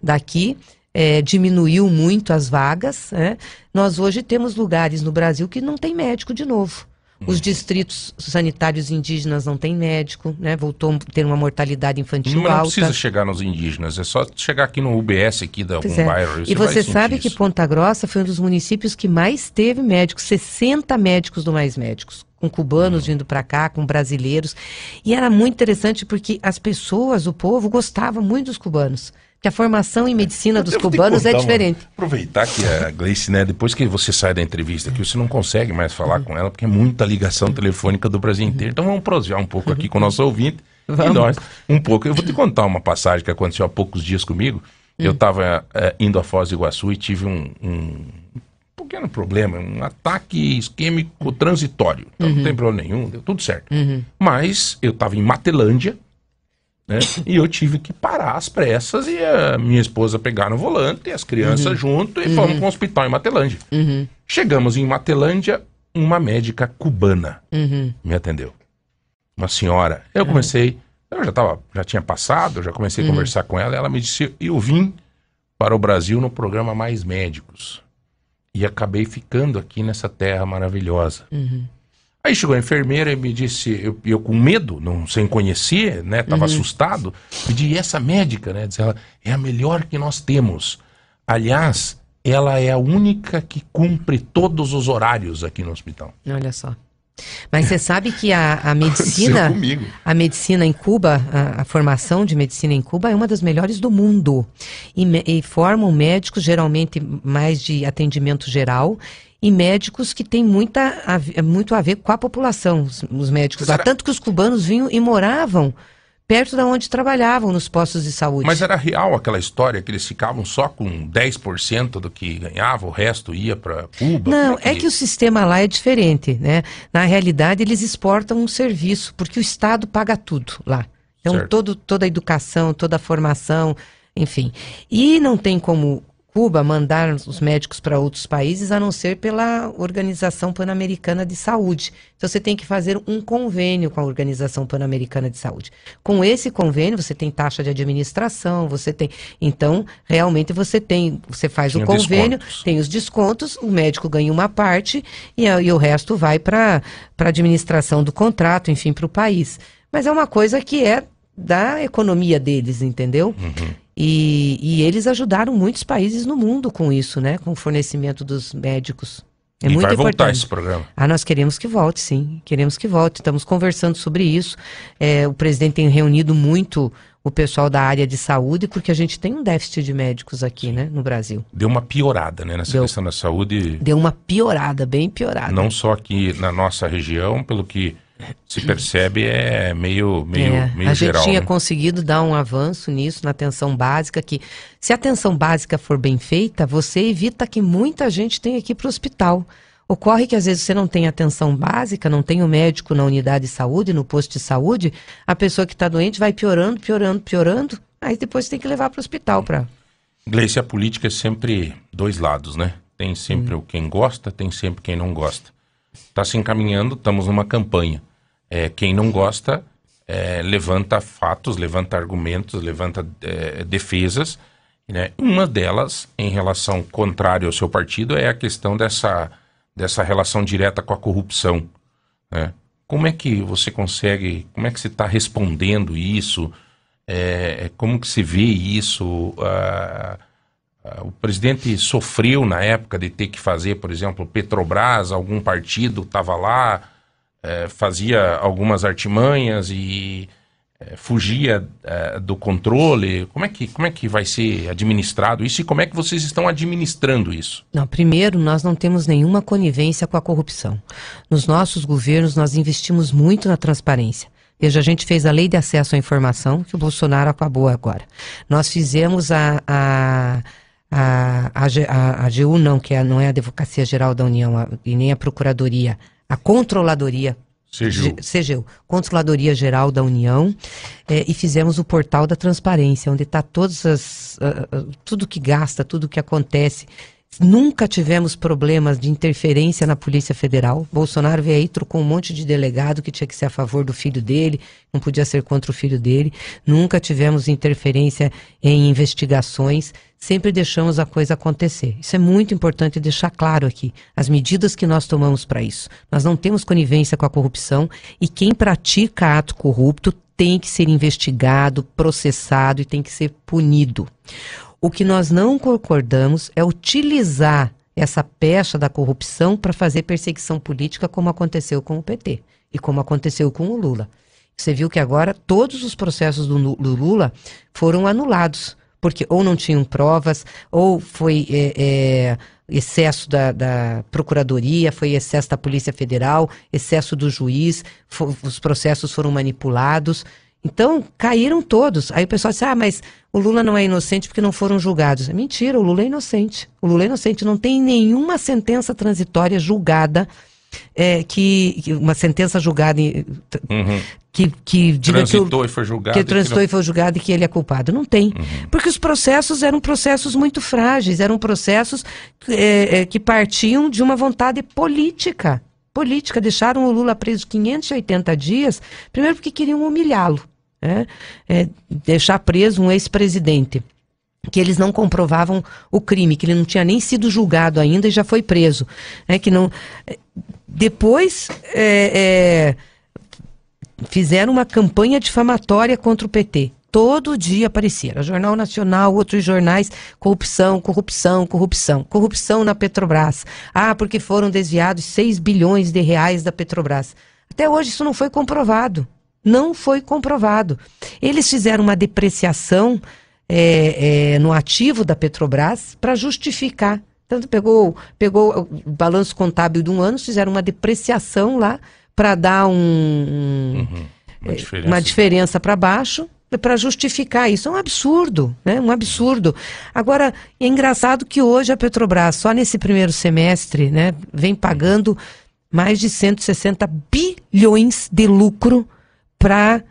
daqui, eh, diminuiu muito as vagas. né? Nós hoje temos lugares no Brasil que não tem médico de novo. Os distritos sanitários indígenas não têm médico, né? Voltou a ter uma mortalidade infantil não alta. precisa chegar nos indígenas, é só chegar aqui no UBS aqui de algum é. bairro. E vai você sabe isso. que Ponta Grossa foi um dos municípios que mais teve médicos, 60 médicos do Mais Médicos, com cubanos vindo para cá, com brasileiros. E era muito interessante porque as pessoas, o povo, gostava muito dos cubanos. Que a formação em medicina dos cubanos é contar uma- diferente. Aproveitar que a Gleice, né, depois que você sai da entrevista aqui, você não consegue mais falar com ela, porque é muita ligação telefônica do Brasil inteiro. Então vamos prosear um pouco aqui com o nosso ouvinte e Vamos. nós um pouco. Eu vou te contar uma passagem que aconteceu há poucos dias comigo. Eu estava indo a Foz do Iguaçu e tive um, um pequeno problema, um ataque isquêmico transitório. Então, Uhum. Não tem problema nenhum, deu tudo certo. Uhum. Mas eu estava em Matelândia, né? e eu tive que parar às pressas e a minha esposa pegar no volante, e as crianças Uhum. junto, e Uhum. fomos para um hospital em Matelândia. Uhum. Chegamos em Matelândia, uma médica cubana Uhum. me atendeu. Uma senhora. Eu comecei, eu já tava, já tinha passado, já comecei a Uhum. conversar com ela, ela me disse, eu vim para o Brasil no programa Mais Médicos. E acabei ficando aqui nessa terra maravilhosa. Aí chegou a enfermeira e me disse, eu, eu com medo, não sem conhecer, né? Tava Uhum. assustado. Pedi, essa médica, né? Diz ela, é a melhor que nós temos. Aliás, ela é a única que cumpre todos os horários aqui no hospital. Olha só. Mas você sabe que a, a <laughs> medicina, a medicina em Cuba, a, a formação de medicina em Cuba é uma das melhores do mundo. E, e formam médicos, geralmente mais de atendimento geral, e médicos que têm muita, muito a ver com a população, os, os médicos lá. Tanto que os cubanos vinham e moravam perto da onde trabalhavam, nos postos de saúde. Mas era real aquela história que eles ficavam só com 10% do que ganhavam, o resto ia para Cuba? Não, Como é que o sistema lá é diferente, né? Na realidade, eles exportam um serviço, porque o Estado paga tudo lá. Então, Certo. todo, toda a educação, toda a formação, enfim. E não tem como Cuba mandar os médicos para outros países a não ser pela Organização Pan-Americana de Saúde. Então, você tem que fazer um convênio com a Organização Pan-Americana de Saúde. Com esse convênio, você tem taxa de administração, você tem. Então, realmente você tem. Você faz o convênio, descontos. tem os descontos, o médico ganha uma parte e, e o resto vai para a administração do contrato, enfim, para o país. Mas é uma coisa que é da economia deles, entendeu? Uhum. E, e eles ajudaram muitos países no mundo com isso, né? Com o fornecimento dos médicos. É e muito vai importante. voltar esse programa. Ah, nós queremos que volte, sim. Queremos que volte. Estamos conversando sobre isso. É, o presidente tem reunido muito o pessoal da área de saúde, porque a gente tem um déficit de médicos aqui, né, no Brasil. Deu uma piorada, né, nessa Deu. questão da saúde. Deu uma piorada, bem piorada. Não só aqui na nossa região, pelo que se percebe, é meio, meio, É, meio a gente geral. tinha né? conseguido dar um avanço nisso na atenção básica, que se a atenção básica for bem feita, você evita que muita gente tenha que ir para o hospital. Ocorre que às vezes você não tem atenção básica, não tem o médico na unidade de saúde, no posto de saúde, a pessoa que está doente vai piorando, piorando, piorando, aí depois você tem que levar para o hospital para. Gleice, a política é sempre dois lados, né? Tem sempre Hum. quem gosta, tem sempre quem não gosta. Está se encaminhando, estamos numa campanha. É, quem não gosta é, levanta fatos, levanta argumentos, levanta é, defesas. Né? Uma delas, em relação contrária ao seu partido, é a questão dessa, dessa relação direta com a corrupção. né? Como é que você consegue, como é que você está respondendo isso? É, como que se vê isso? Ah, o presidente sofreu na época de ter que fazer, por exemplo, Petrobras, algum partido estava lá, eh, fazia algumas artimanhas e eh, fugia eh, do controle. Como é, que, como é que vai ser administrado isso e como é que vocês estão administrando isso? Não, primeiro, nós não temos nenhuma conivência com a corrupção. Nos nossos governos, nós investimos muito na transparência. Veja, a gente fez a lei de acesso à informação, que o Bolsonaro acabou agora. Nós fizemos a. a a, a, a AGU não, que é, não é a Advocacia Geral da União a- e nem a Procuradoria, a Controladoria CGU. CGU, Controladoria Geral da União, eh, e fizemos o portal da transparência, onde está todas as ah, tudo que gasta, tudo que acontece. Nunca tivemos problemas de interferência na Polícia Federal. Bolsonaro veio aí, trocou um monte de delegado que tinha que ser a favor do filho dele, não podia ser contra o filho dele. Nunca tivemos interferência em investigações. Sempre deixamos a coisa acontecer. Isso é muito importante deixar claro aqui. As medidas que nós tomamos para isso. Nós não temos conivência com a corrupção e quem pratica ato corrupto tem que ser investigado, processado e tem que ser punido. O que nós não concordamos é utilizar essa pecha da corrupção para fazer perseguição política, como aconteceu com o PT e como aconteceu com o Lula. Você viu que agora todos os processos do, Lu- do Lula foram anulados, porque ou não tinham provas, ou foi é, é, excesso da, da Procuradoria, foi excesso da Polícia Federal, excesso do juiz, os processos foram manipulados. Então, caíram todos. Aí o pessoal disse: ah, mas o Lula não é inocente porque não foram julgados. É mentira, o Lula é inocente. O Lula é inocente. Não tem nenhuma sentença transitória julgada, é, que, que- uma sentença julgada em- Uhum. que, que diga que, Transitou o, e foi julgado. que e que transitou não- e foi julgado e que ele é culpado. Não tem. Porque os processos eram processos muito frágeis, eram processos é, é, que partiam de uma vontade política. Política. Deixaram o Lula preso 580 dias, primeiro porque queriam humilhá-lo. Né? É, deixar preso um ex-presidente que eles não comprovavam o crime, que ele não tinha nem sido julgado ainda e já foi preso, né? Que não. Depois é, é, fizeram uma campanha difamatória contra o PT. Todo dia aparecia. Jornal Nacional, outros jornais, corrupção, corrupção, corrupção. Corrupção na Petrobras. Ah, porque foram desviados 6 bilhões de reais da Petrobras. Até hoje isso não foi comprovado. Não foi comprovado. Eles fizeram uma depreciação é, é, no ativo da Petrobras para justificar. Tanto pegou, pegou o balanço contábil de um ano, fizeram uma depreciação lá para dar um, um- Uma é, diferença para baixo para justificar isso. É um absurdo, né? Um absurdo. Agora, é engraçado que hoje a Petrobras, só nesse primeiro semestre, né, vem pagando mais de 160 bilhões de lucro para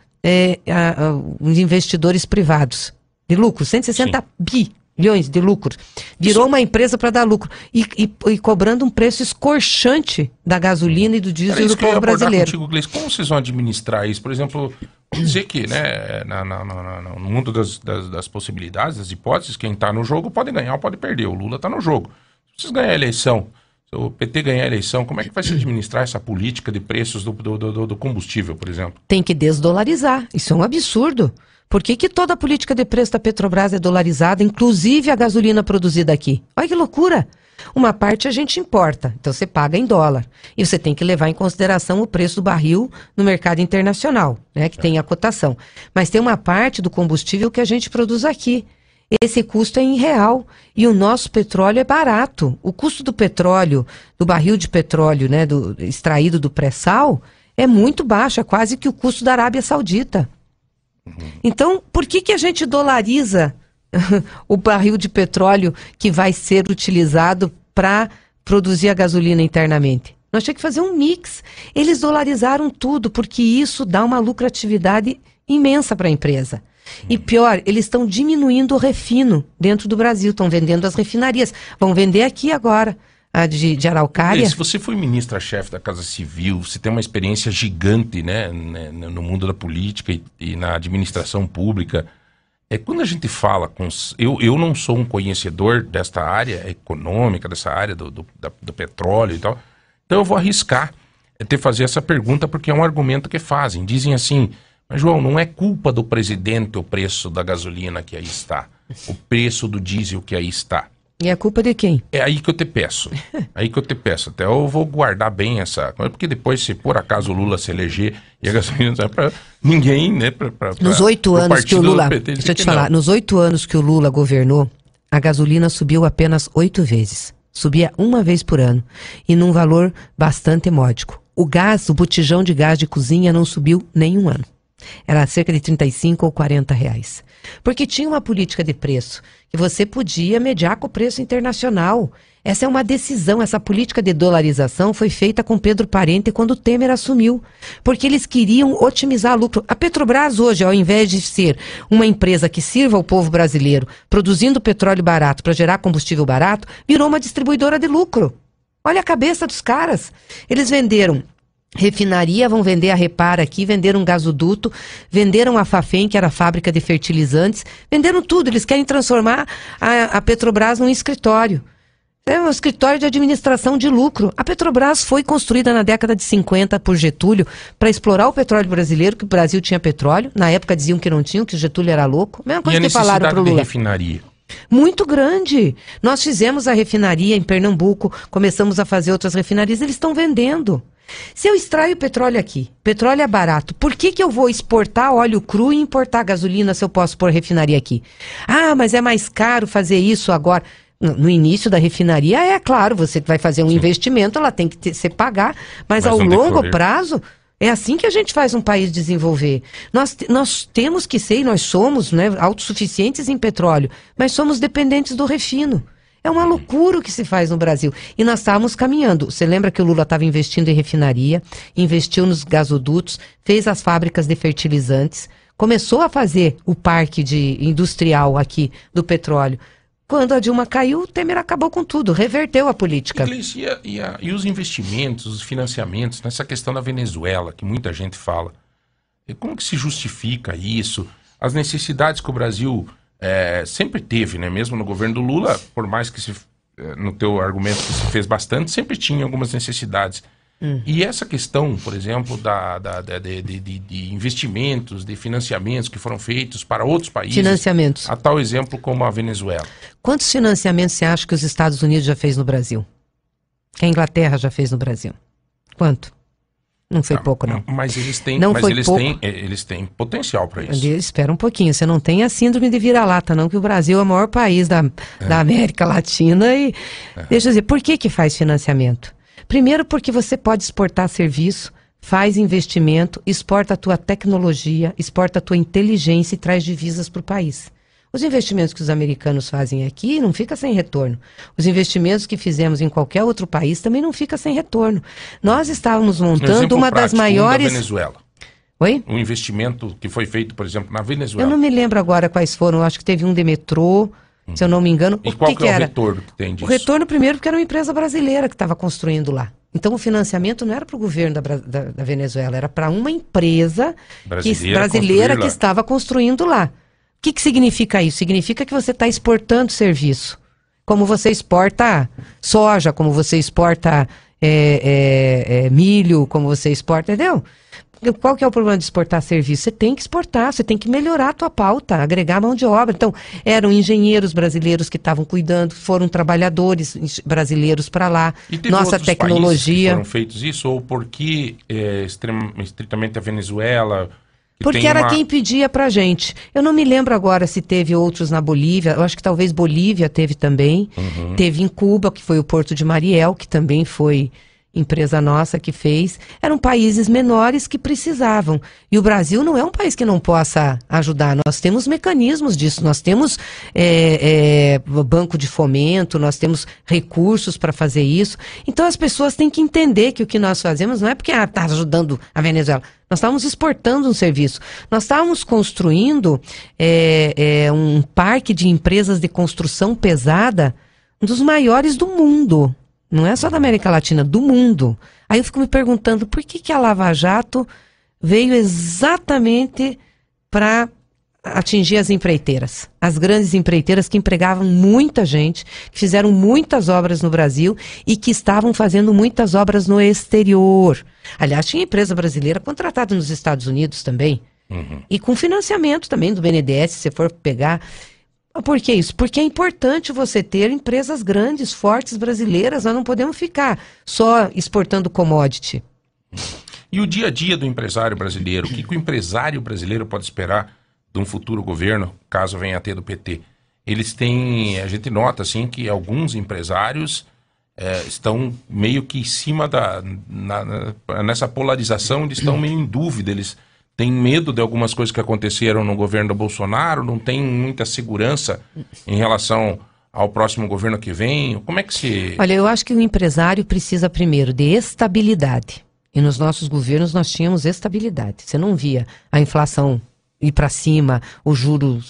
os investidores privados. De lucro, 160 bilhões de lucro. Virou uma empresa para dar lucro. E, e- e cobrando um preço escorchante da gasolina e do diesel Era do povo brasileiro. contigo, Gleice. Como vocês vão administrar isso? Por exemplo, dizer que né, na- na- na- no mundo das, das- das possibilidades, das hipóteses, quem está no jogo pode ganhar ou pode perder. O Lula está no jogo. Se vocês ganharem a eleição, se o PT ganhar a eleição, como é que vai se administrar essa política de preços do, do- do- do combustível, por exemplo? tem que desdolarizar. Isso é um absurdo. Por que, que toda a política de preço da Petrobras é dolarizada, inclusive a gasolina produzida aqui? Olha que loucura! Uma parte a gente importa, então você paga em dólar. E você tem que levar em consideração o preço do barril no mercado internacional, né, que tem a cotação. Mas tem uma parte do combustível que a gente produz aqui. Esse custo é em real e o nosso petróleo é barato. O custo do petróleo, do barril de petróleo, né, do, extraído do pré-sal, é muito baixo, é quase que o custo da Arábia Saudita. Então, por que, que a gente dolariza <laughs> o barril de petróleo que vai ser utilizado para produzir a gasolina internamente? Nós tínhamos que fazer um mix. Eles dolarizaram tudo, porque isso dá uma lucratividade imensa para a empresa. E pior, eles estão diminuindo o refino dentro do Brasil, estão vendendo as refinarias. Vão vender aqui agora, a de, de Araucária. Se você foi ministra-chefe da Casa Civil, você tem uma experiência gigante né, né, no mundo da política e, e na administração pública. É, quando a gente fala com. Eu, eu não sou um conhecedor desta área econômica, dessa área do, do, da- do petróleo e tal. Então eu vou arriscar é, ter fazer essa pergunta porque é um argumento que fazem. Dizem assim, mas João, não é culpa do presidente o preço da gasolina que aí está, o preço do diesel que aí está. E é culpa de quem? É aí que eu te peço. <laughs> aí que eu te peço. Até eu vou guardar bem essa. Porque depois, se por acaso o Lula se eleger e a gasolina sai pra ninguém, né? Pra, pra- Nos oito anos que o Lula. PT, Deixa eu te falar, não. nos oito anos que o Lula governou, a gasolina subiu apenas oito vezes. Subia uma vez por ano. E num valor bastante módico. O gás, o botijão de gás de cozinha não subiu nenhum ano. Era cerca de 35 ou 40 reais. Porque tinha uma política de preço que você podia mediar com o preço internacional. Essa é uma decisão, essa política de dolarização foi feita com Pedro Parente quando o Temer assumiu, porque eles queriam otimizar lucro. A Petrobras hoje, ao invés de ser uma empresa que sirva ao povo brasileiro, produzindo petróleo barato para gerar combustível barato, virou uma distribuidora de lucro. Olha a cabeça dos caras. Eles venderam refinaria, vão vender a Repara aqui, venderam um gasoduto, venderam a Fafem, que era a fábrica de fertilizantes, venderam tudo. Eles querem transformar a, a Petrobras num escritório. É um escritório de administração de lucro. A Petrobras foi construída na década de 50 por Getúlio para explorar o petróleo brasileiro, que o Brasil tinha petróleo. Na época diziam que não tinham, que o Getúlio era louco. Mesma E coisa a que falaram para o de refinaria. Muito grande. Nós fizemos a refinaria em Pernambuco, começamos a fazer outras refinarias, eles estão vendendo. Se eu extraio petróleo aqui, petróleo é barato, por que, que eu vou exportar óleo cru e importar gasolina se eu posso pôr refinaria aqui? Ah, mas é mais caro fazer isso agora. No início da refinaria, é claro, você vai fazer um investimento, ela tem que ter, se pagar, mas, Mas ao longo prazo, É assim que a gente faz um país desenvolver. Nós, nós temos que ser, e nós somos né, autossuficientes em petróleo, mas somos dependentes do refino. É uma loucura o que se faz no Brasil. E nós estávamos caminhando. Você lembra que o Lula estava investindo em refinaria, investiu nos gasodutos, fez as fábricas de fertilizantes, começou a fazer o parque de industrial aqui do petróleo. Quando a Dilma caiu, o Temer acabou com tudo, reverteu a política. E, a, e, a, e, os investimentos, os financiamentos, nessa questão da Venezuela, que muita gente fala. Como que se justifica isso? As necessidades que o Brasil é, sempre teve, né? Mesmo no governo do Lula, por mais que se, é, no teu argumento que se fez bastante, sempre tinha algumas necessidades. Hum. E essa questão, por exemplo, da, da, da de, de, de, investimentos, de financiamentos que foram feitos para outros países. Financiamentos. A tal exemplo como a Venezuela. Quantos financiamentos você acha que os Estados Unidos já fez no Brasil? Que a Inglaterra já fez no Brasil? Quanto? Não foi pouco, não. Mas eles têm, não mas foi eles, pouco. têm, eh, eles têm potencial para isso. Espera um pouquinho, você não tem a síndrome de vira-lata, não, que o Brasil é o maior país da, é. da América Latina e. É. Deixa eu dizer, por que, que faz financiamento? Primeiro, porque você pode exportar serviço, faz investimento, exporta a tua tecnologia, exporta a tua inteligência e traz divisas para o país. Os investimentos que os americanos fazem aqui não fica sem retorno. Os investimentos que fizemos em qualquer outro país também não fica sem retorno. Nós estávamos montando uma das maiores. Um da Venezuela. Oi? Um investimento que foi feito, por exemplo, na Venezuela. Eu não me lembro agora quais foram. Eu acho que teve um de metrô, se eu não me engano. E o qual que, que, é era? o retorno que tem disso? O retorno, primeiro, porque era uma empresa brasileira que estava construindo lá. Então, o financiamento não era para o governo da, da, da, Venezuela, era para uma empresa brasileira, que, brasileira que estava construindo lá. O que, que significa isso? Significa que você está exportando serviço. Como você exporta soja, como você exporta é, é, é, milho, como você exporta, entendeu? Qual que é o problema de exportar serviço? Você tem que exportar, você tem que melhorar a tua pauta, agregar mão de obra. Então, eram engenheiros brasileiros que estavam cuidando, foram trabalhadores brasileiros para lá. Nossa tecnologia. foram feitos isso ou porque é, estritamente a Venezuela porque era uma... quem pedia pra gente. Eu não me lembro agora se teve outros na Bolívia. Eu acho que talvez Bolívia teve também. Uhum. Teve em Cuba, que foi o Porto de Mariel, que também foi empresa nossa que fez, eram países menores que precisavam. E o Brasil não é um país que não possa ajudar. Nós temos mecanismos disso, nós temos é, é, banco de fomento, nós temos recursos para fazer isso. Então as pessoas têm que entender que o que nós fazemos não é porque está ah, ajudando a Venezuela. Nós estávamos exportando um serviço. Nós estávamos construindo é, é, um parque de empresas de construção pesada, um dos maiores do mundo. Não é só da América Latina, do mundo. Aí eu fico me perguntando por que, que a Lava Jato veio exatamente para atingir as empreiteiras, as grandes empreiteiras que empregavam muita gente, que fizeram muitas obras no Brasil e que estavam fazendo muitas obras no exterior. Aliás, tinha empresa brasileira contratada nos Estados Unidos também. Uhum. E com financiamento também do BNDES, se você for pegar. Por que isso? Porque é importante você ter empresas grandes, fortes, brasileiras. Nós não podemos ficar só exportando commodity. E o dia a dia do empresário brasileiro? O que, que o empresário brasileiro pode esperar de um futuro governo, caso venha a ter do PT? Eles têm. A gente nota assim que alguns empresários é, estão meio que em cima da. Na, na, nessa polarização, eles estão meio em dúvida. Eles tem medo de algumas coisas que aconteceram no governo do Bolsonaro, não tem muita segurança em relação ao próximo governo que vem? Como é que se. Olha, eu acho que o empresário precisa primeiro de estabilidade. E nos nossos governos nós tínhamos estabilidade. Você não via a inflação ir para cima, o juro.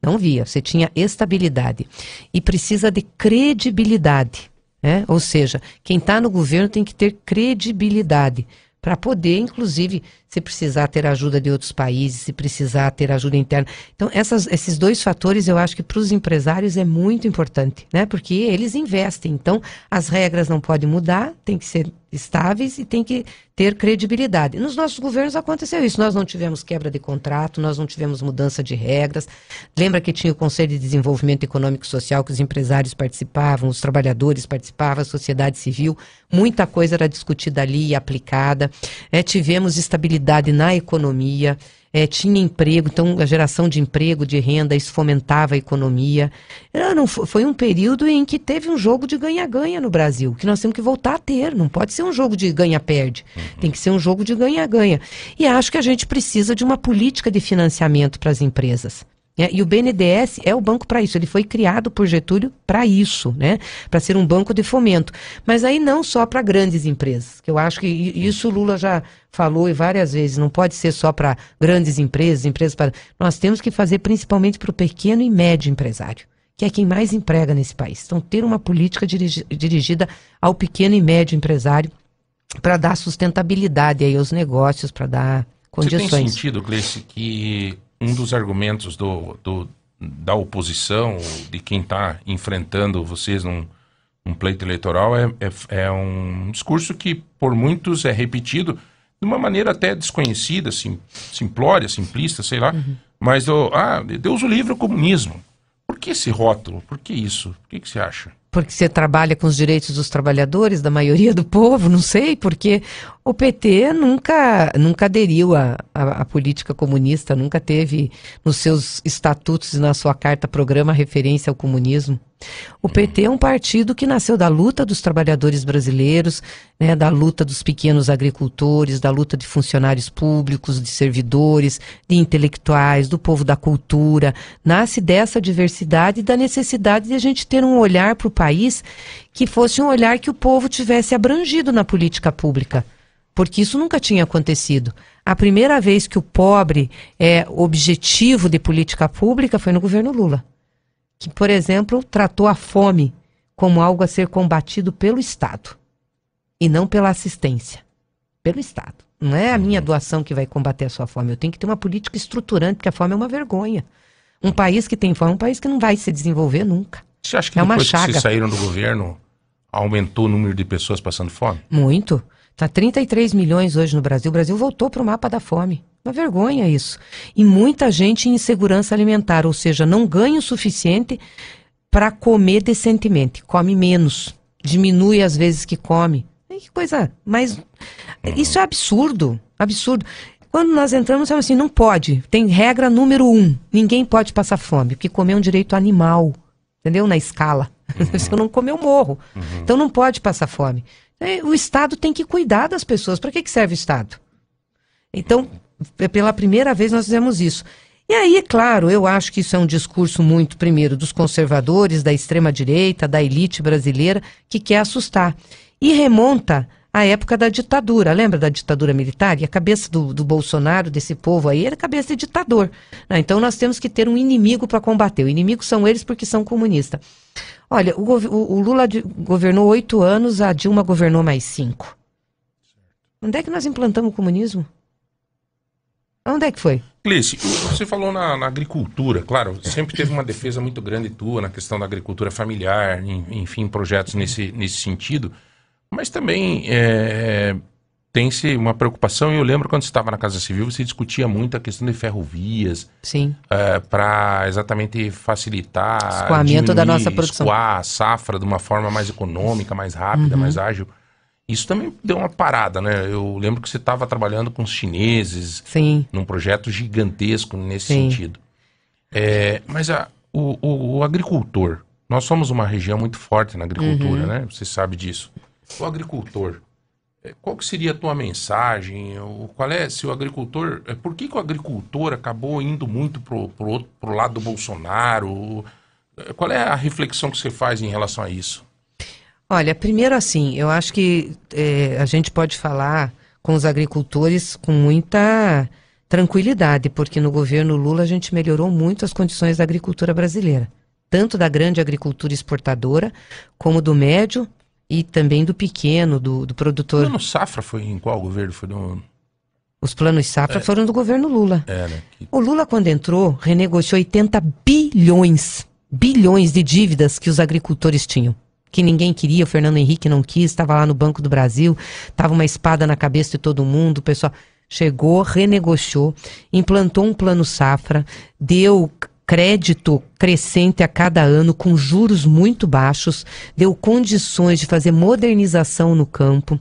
Não via. Você tinha estabilidade. E precisa de credibilidade. Né? Ou seja, quem está no governo tem que ter credibilidade para poder, inclusive, se precisar ter ajuda de outros países, se precisar ter ajuda interna. Então, essas, esses dois fatores eu acho que para os empresários é muito importante, né? Porque eles investem. Então, as regras não podem mudar, tem que ser estáveis e tem que ter credibilidade. Nos nossos governos aconteceu isso. Nós não tivemos quebra de contrato, nós não tivemos mudança de regras. Lembra que tinha o Conselho de Desenvolvimento Econômico e Social, que os empresários participavam, os trabalhadores participavam, a sociedade civil. Muita coisa era discutida ali e aplicada. É, tivemos estabilidade na economia. eh, tinha emprego, então a geração de emprego, de renda, isso fomentava a economia. Era, não, fo- foi um período em que teve um jogo de ganha-ganha no Brasil, que nós temos que voltar a ter. Não pode ser um jogo de ganha-perde, tem que ser um jogo de ganha-ganha. E acho que a gente precisa de uma política de financiamento para as empresas. Né? E o BNDES é o banco para isso. Ele foi criado por Getúlio para isso, né? Para ser um banco de fomento. Mas aí não só para grandes empresas. Que eu acho que isso o Lula já falou e várias vezes. Não pode ser só para grandes empresas, empresas para. Nós temos que fazer principalmente para o pequeno e médio empresário, que é quem mais emprega nesse país. Então ter uma política dirigi- dirigida ao pequeno e médio empresário para dar sustentabilidade aí aos negócios, para dar Você tem condições. sentido, Gleice, que um dos argumentos do, do- da oposição, de quem está enfrentando vocês num, num pleito eleitoral, é, é, é um discurso que por muitos é repetido de uma maneira até desconhecida, sim, simplória, simplista, sei lá, mas o, ah, Deus o livre o comunismo. Por que esse rótulo? Por que isso? O que, que você acha? Porque você trabalha com os direitos dos trabalhadores, da maioria do povo, não sei, porque o PT nunca, nunca aderiu à, à, à política comunista, nunca teve nos seus estatutos e na sua carta-programa referência ao comunismo. O PT é um partido que nasceu da luta dos trabalhadores brasileiros, né, da luta dos pequenos agricultores, da luta de funcionários públicos, de servidores, de intelectuais, do povo da cultura. Nasce dessa diversidade e da necessidade de a gente ter um olhar para o país que fosse um olhar que o povo tivesse abrangido na política pública. Porque isso nunca tinha acontecido. A primeira vez que o pobre é objetivo de política pública foi no governo Lula que, por exemplo, tratou a fome como algo a ser combatido pelo Estado e não pela assistência. Pelo Estado. Não é a minha doação que vai combater a sua fome. Eu tenho que ter uma política estruturante, porque a fome é uma vergonha. Um país que tem fome é um país que não vai se desenvolver nunca. Você acha que é uma depois que chaga. vocês saíram do governo, aumentou o número de pessoas passando fome? Muito. Está 33 milhões hoje no Brasil. O Brasil voltou para o mapa da fome. Uma vergonha isso. E muita gente em insegurança alimentar, ou seja, não ganha o suficiente para comer decentemente. Come menos. Diminui as vezes que come. Que coisa. Mas isso é absurdo. Absurdo. Quando nós entramos, falamos assim, não pode. Tem regra número um. Ninguém pode passar fome, porque comer é um direito animal. Entendeu? Na escala. <laughs> Se eu não comer, eu morro. Então não pode passar fome. É, O Estado tem que cuidar das pessoas. Para que, que serve o Estado? Então, é pela primeira vez nós fizemos isso. E aí, é claro, eu acho que isso é um discurso muito, primeiro, dos conservadores, da extrema-direita, da elite brasileira, que quer assustar. E remonta à época da ditadura. Lembra da ditadura militar? E a cabeça do, do Bolsonaro, desse povo aí, era cabeça de ditador. né? Então nós temos que ter um inimigo para combater. O inimigo são eles porque são comunistas. Olha, o, o- o Lula de- governou oito anos, a Dilma governou mais cinco. Onde é que nós implantamos o comunismo? Onde é que foi? Cleice, você falou na, na agricultura, claro, sempre teve uma defesa muito grande tua na questão da agricultura familiar, enfim, projetos nesse, nesse sentido, mas também é, tem-se uma preocupação, e eu lembro quando você estava na Casa Civil, você discutia muito a questão de ferrovias, Sim. para exatamente facilitar, Escoamento da diminuir, nossa produção. escoar a safra de uma forma mais econômica, mais rápida, Uhum. mais ágil. Isso também deu uma parada, né? Eu lembro que você estava trabalhando com os chineses Sim. num projeto gigantesco nesse Sim. sentido. É, mas a- o, o- o agricultor, nós somos uma região muito forte na agricultura, Uhum. né? Você sabe disso. O agricultor, é, qual que seria a tua mensagem? Qual é, se o agricultor, é, por que, que o agricultor acabou indo muito pro, pro, lado do Bolsonaro? É, Qual é a reflexão que você faz em relação a isso? Olha, primeiro assim, eu acho que eh, a gente pode falar com os agricultores com muita tranquilidade, porque no governo Lula a gente melhorou muito as condições da agricultura brasileira, tanto da grande agricultura exportadora, como do médio e também do pequeno, do, do O produtor. plano Safra foi em qual governo? Foi no... Os planos safra É. foram do governo Lula. É, né? Que- O Lula, quando entrou, renegociou 80 bilhões, bilhões de dívidas que os agricultores tinham. Que ninguém queria, o Fernando Henrique não quis, estava lá no Banco do Brasil, estava uma espada na cabeça de todo mundo, o pessoal chegou, renegociou, implantou um plano safra, deu crédito crescente a cada ano com juros muito baixos, deu condições de fazer modernização no campo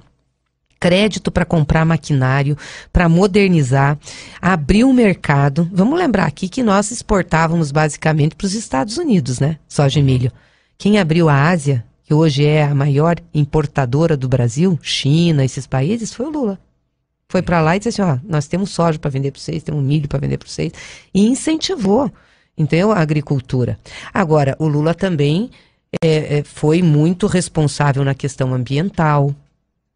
crédito para comprar maquinário, para modernizar, abrir o mercado. Vamos lembrar aqui que nós exportávamos basicamente para os Estados Unidos, né? Soja e milho. Quem abriu a Ásia, que hoje é a maior importadora do Brasil, China, esses países, foi o Lula. Foi para lá e disse assim: ó, nós temos soja para vender para vocês, temos milho para vender para vocês. E incentivou, entendeu? A agricultura. Agora, o Lula também é, é, foi muito responsável na questão ambiental,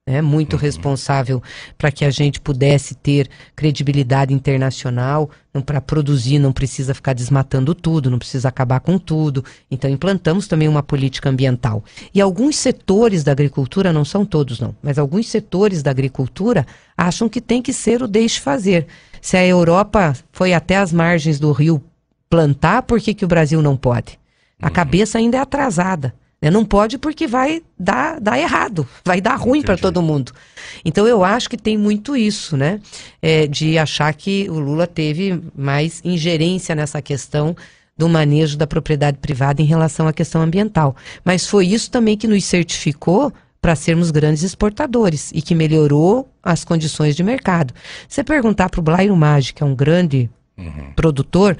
né, muito responsável para que a gente pudesse ter credibilidade internacional. Para produzir, não precisa ficar desmatando tudo, não precisa acabar com tudo. Então, implantamos também uma política ambiental. E alguns setores da agricultura, não são todos, não, mas alguns setores da agricultura acham que tem que ser o deixe fazer. Se a Europa foi até as margens do rio plantar, por que, que o Brasil não pode? A cabeça ainda é atrasada. Né? Não pode porque vai dar, dar errado, <laughs> vai dar ruim para todo mundo. Então eu acho que tem muito isso, né? É, de achar que o Lula teve mais ingerência nessa questão do manejo da propriedade privada em relação à questão ambiental. Mas foi isso também que nos certificou para sermos grandes exportadores e que melhorou as condições de mercado. Você perguntar para o Blairo Maggi, que é um grande Uhum. produtor,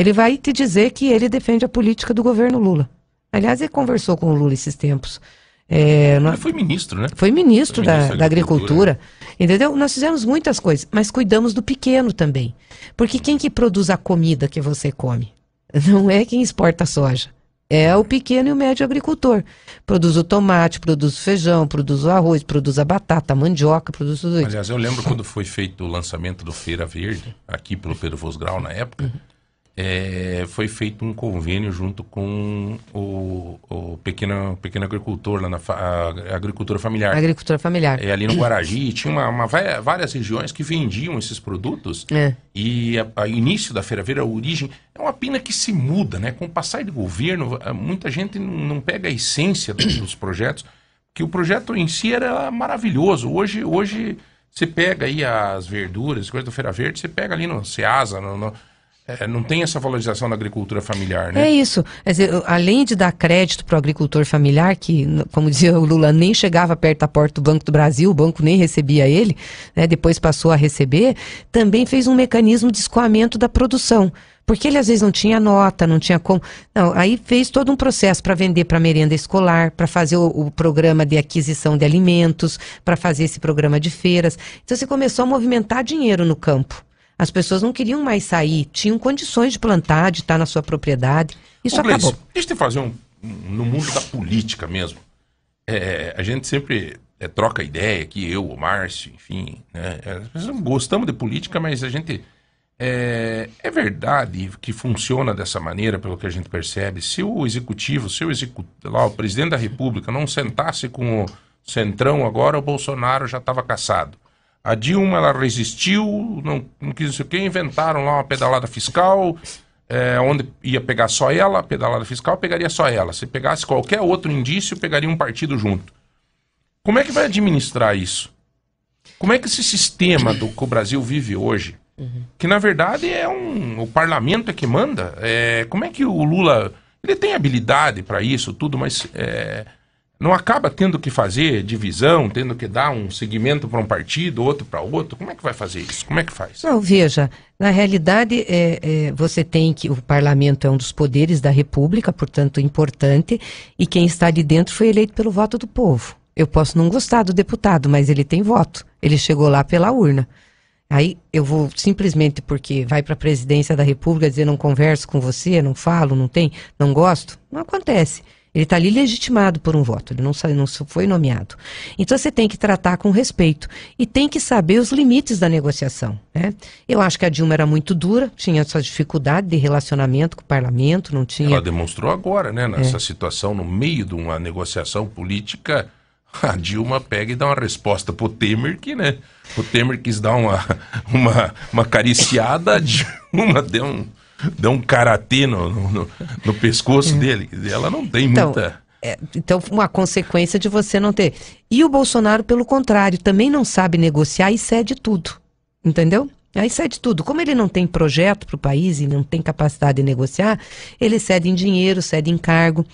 ele vai te dizer que ele defende a política do governo Lula. Aliás, ele conversou com o Lula esses tempos. É, Ele foi ministro, né? foi ministro, Foi da, ministro da da agricultura. Entendeu? Nós fizemos muitas coisas, mas cuidamos do pequeno também. Porque quem que produz a comida que você come? <laughs> Não é quem exporta a soja. É o pequeno e o médio agricultor. Produz o tomate, produz o feijão, produz o arroz, produz a batata, a mandioca, produz tudo isso. Aliás, eu lembro quando foi feito o lançamento do Feira Verde, aqui pelo Pedro Vosgrau na época, Uhum. É, foi feito um convênio junto com o, o pequeno, pequeno agricultor, lá na fa- a agricultura familiar. Agricultura familiar. É, ali no Guaragi, <clears throat> tinha uma, uma várias regiões que vendiam esses produtos. É. E a, a início da Feira Verde, a origem, é uma pena que se muda, né? Com o passar de governo, muita gente não não pega a essência dos dos projetos, que o projeto em si era maravilhoso. Hoje, hoje você pega aí as verduras, coisas da Feira Verde, você pega ali no Ceasa, no, no- eh, não tem essa valorização da agricultura familiar, né? É isso. Dizer, além de dar crédito para o agricultor familiar, que, como dizia o Lula, nem chegava perto da porta do Banco do Brasil, o banco nem recebia ele, né, depois passou a receber, também fez um mecanismo de escoamento da produção. Porque ele às vezes não tinha nota, não tinha como. Não, aí fez todo um processo para vender para merenda escolar, para fazer o, o programa de aquisição de alimentos, para fazer esse programa de feiras. Então você começou a movimentar dinheiro no campo. As pessoas não queriam mais sair, tinham condições de plantar, de estar na sua propriedade. Isso Ô, Gleice, acabou. Deixa eu te fazer um, um- no mundo da política mesmo. É, a gente sempre é, troca ideia aqui, eu, o Márcio, enfim. Né? É, gostamos de política, mas a gente. É, é verdade que funciona dessa maneira, pelo que a gente percebe. Se o executivo, se o, execu lá, o presidente da República não sentasse com o Centrão agora, o Bolsonaro já estava caçado. A Dilma, ela resistiu, não, não quis não sei o quê, inventaram lá uma pedalada fiscal, é, onde ia pegar só ela, a pedalada fiscal pegaria só ela. Se pegasse qualquer outro indício, pegaria um partido junto. Como é que vai administrar isso? Como é que esse sistema do que o Brasil vive hoje, que na verdade é um. O parlamento é que manda, é, como é que o Lula. Ele tem habilidade para isso, tudo, mas é, não acaba tendo que fazer divisão, tendo que dar um segmento para um partido, outro para outro. Como é que vai fazer isso? Como é que faz? Não, veja, na realidade, é, é, você tem que. O parlamento é um dos poderes da República, portanto, importante, e quem está ali dentro foi eleito pelo voto do povo. Eu posso não gostar do deputado, mas ele tem voto. Ele chegou lá pela urna. Aí eu vou simplesmente porque vai para a presidência da República dizer não converso com você, não falo, não tem, não gosto. Não acontece. Ele está ali legitimado por um voto, ele não, não foi nomeado. Então você tem que tratar com respeito e tem que saber os limites da negociação. Né? Eu acho que a Dilma era muito dura, tinha sua dificuldade de relacionamento com o parlamento, não tinha. Ela demonstrou agora, né? Nessa É. situação, no meio de uma negociação política, <laughs> a Dilma pega e dá uma resposta pro Temer que, né? O Temer quis dar uma, <laughs> uma, uma cariciada, a Dilma deu um, deu um karatê no, no, no- pescoço dele. Quer dizer, Ela não tem Então, muita... é, então, uma consequência de você não ter. E o Bolsonaro, pelo contrário, também não sabe negociar e cede tudo. Entendeu? Aí cede tudo. Como ele não tem projeto para o país e não tem capacidade de negociar, ele cede em dinheiro, cede em cargo.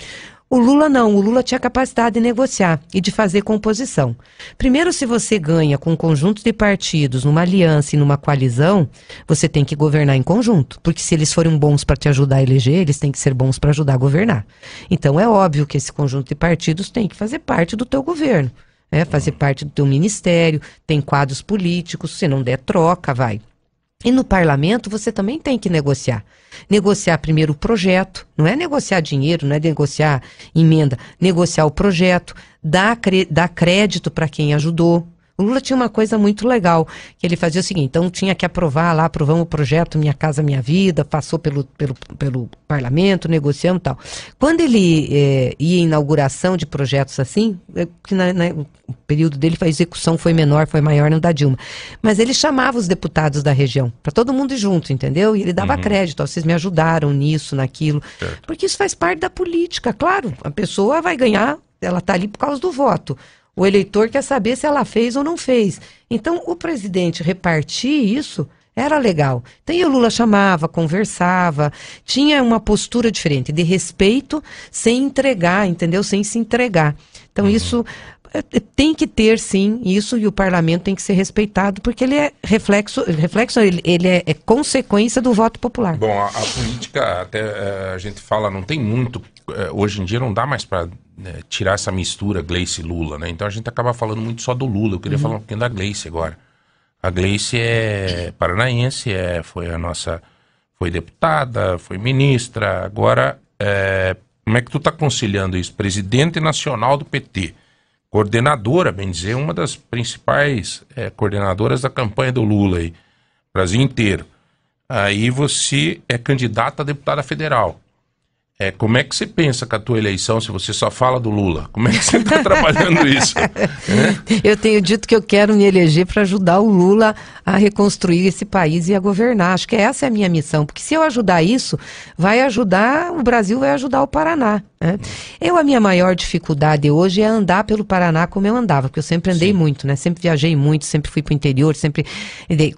O Lula não, o Lula tinha capacidade de negociar e de fazer composição. Primeiro, se você ganha com um conjunto de partidos, numa aliança e numa coalizão, você tem que governar em conjunto. Porque se eles forem bons para te ajudar a eleger, eles têm que ser bons para ajudar a governar. Então é óbvio que esse conjunto de partidos tem que fazer parte do teu governo. É, fazer parte do teu ministério, tem quadros políticos, se não der troca, vai. E no parlamento você também tem que negociar. Negociar primeiro o projeto, não é negociar dinheiro, não é negociar emenda, negociar o projeto, dar, dar crédito para quem ajudou. O Lula tinha uma coisa muito legal, que ele fazia o seguinte, então tinha que aprovar lá, aprovamos o projeto Minha Casa Minha Vida, passou pelo, pelo, pelo parlamento, negociamos e tal. Quando ele eh, ia em inauguração de projetos assim, é que na, na- o período dele a execução foi menor, foi maior no da Dilma, mas ele chamava os deputados da região, para todo mundo ir junto, entendeu? E ele dava Uhum. crédito, ó, vocês me ajudaram nisso, naquilo, porque isso faz parte da política, claro, a pessoa vai ganhar, ela está ali por causa do voto. O eleitor quer saber se ela fez ou não fez. Então, o presidente repartir isso era legal. Então, o Lula chamava, conversava, tinha uma postura diferente, de respeito, sem entregar, entendeu? Sem se entregar. Então, isso é, é, tem que ter, sim, isso, e o parlamento tem que ser respeitado, porque ele é reflexo, reflexo ele, ele é, é consequência do voto popular. Bom, a, a política, até eh, a gente fala, não tem muito. Eh, hoje em dia não dá mais para tirar essa mistura Gleice e Lula, né? Então a gente acaba falando muito só do Lula. Eu queria Uhum. falar um pouquinho da Gleice agora. A Gleice é paranaense, é, foi a nossa. Foi deputada, foi ministra. Agora, eh, como é que tu está conciliando isso? Presidente nacional do PT, coordenadora, bem dizer, uma das principais eh, coordenadoras da campanha do Lula aí, Brasil inteiro. Aí você é candidata a deputada federal. É, como é que você pensa com a tua eleição se você só fala do Lula? Como é que você está <laughs> trabalhando isso? Eu tenho dito que eu quero me eleger para ajudar o Lula a reconstruir esse país e a governar. Acho que essa é a minha missão, porque se eu ajudar isso, vai ajudar o Brasil, vai ajudar o Paraná. Né? Eu, a minha maior dificuldade hoje é andar pelo Paraná como eu andava, porque eu sempre andei muito, né? Sempre viajei muito, sempre fui para o interior, sempre.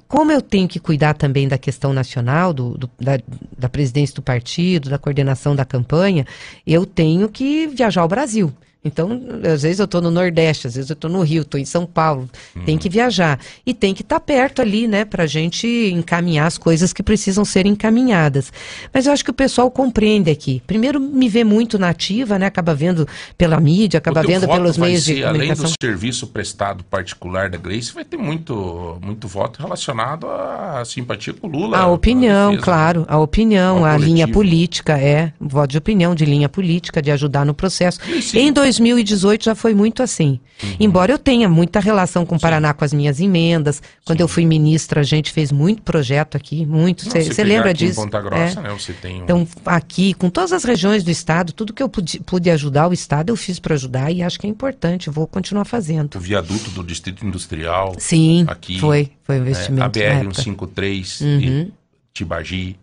Como eu tenho que cuidar também da questão nacional, do, do- da, da presidência do partido, da coordenação da campanha, eu tenho que viajar ao Brasil. Então, às vezes eu estou no Nordeste, às vezes eu estou no Rio, estou em São Paulo. Tem que viajar. E tem que estar perto ali, né, para a gente encaminhar as coisas que precisam ser encaminhadas. Mas eu acho que o pessoal compreende aqui. Primeiro, me vê muito nativa, né, acaba vendo pela mídia, acaba vendo pelos meios de ser, Além comunicação. do serviço prestado particular da Gleice, vai ter muito, muito voto relacionado à simpatia com o Lula. A opinião, claro, a opinião, a linha política, é, voto de opinião, de linha política, de ajudar no processo. Em 2018 já foi muito assim. Uhum. Embora eu tenha muita relação com o Paraná com as minhas emendas, quando eu fui ministra, a gente fez muito projeto aqui, muito. Você lembra aqui em disso? Ponta Grossa, É. né, você tem um- Então, aqui, com todas as regiões do estado, tudo que eu pude, pude ajudar o estado, eu fiz para ajudar e acho que é importante, vou continuar fazendo. o viaduto do Distrito Industrial. Sim, aqui, foi, foi um né, investimento a na BR época. 153 Uhum. e Tibagi.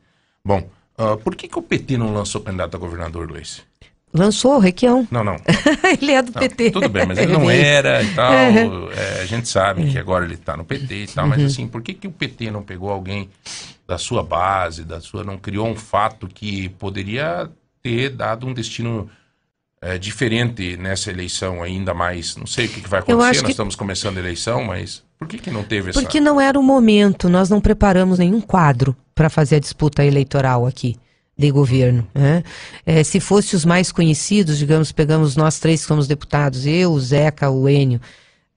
Bom, ah, por que, que o PT não lançou candidato a governador, Gleice? Lançou o Requião. Não, não. <laughs> ele é do Não, PT. Tudo bem, mas ele não <laughs> veio. era e tal. Uhum. é, a gente sabe que agora ele está no PT e tal, mas Uhum. assim, por que, que o PT não pegou alguém da sua base, da sua. não criou um fato que poderia ter dado um destino é, diferente nessa eleição, ainda mais? Não sei o que, que vai acontecer, nós que- estamos começando a eleição, mas por que, que não teve essa. Porque não era o momento, nós não preparamos nenhum quadro para fazer a disputa eleitoral aqui de governo. né? Eh, se fosse os mais conhecidos, digamos, pegamos nós três que somos deputados, eu, o Zeca, o Enio,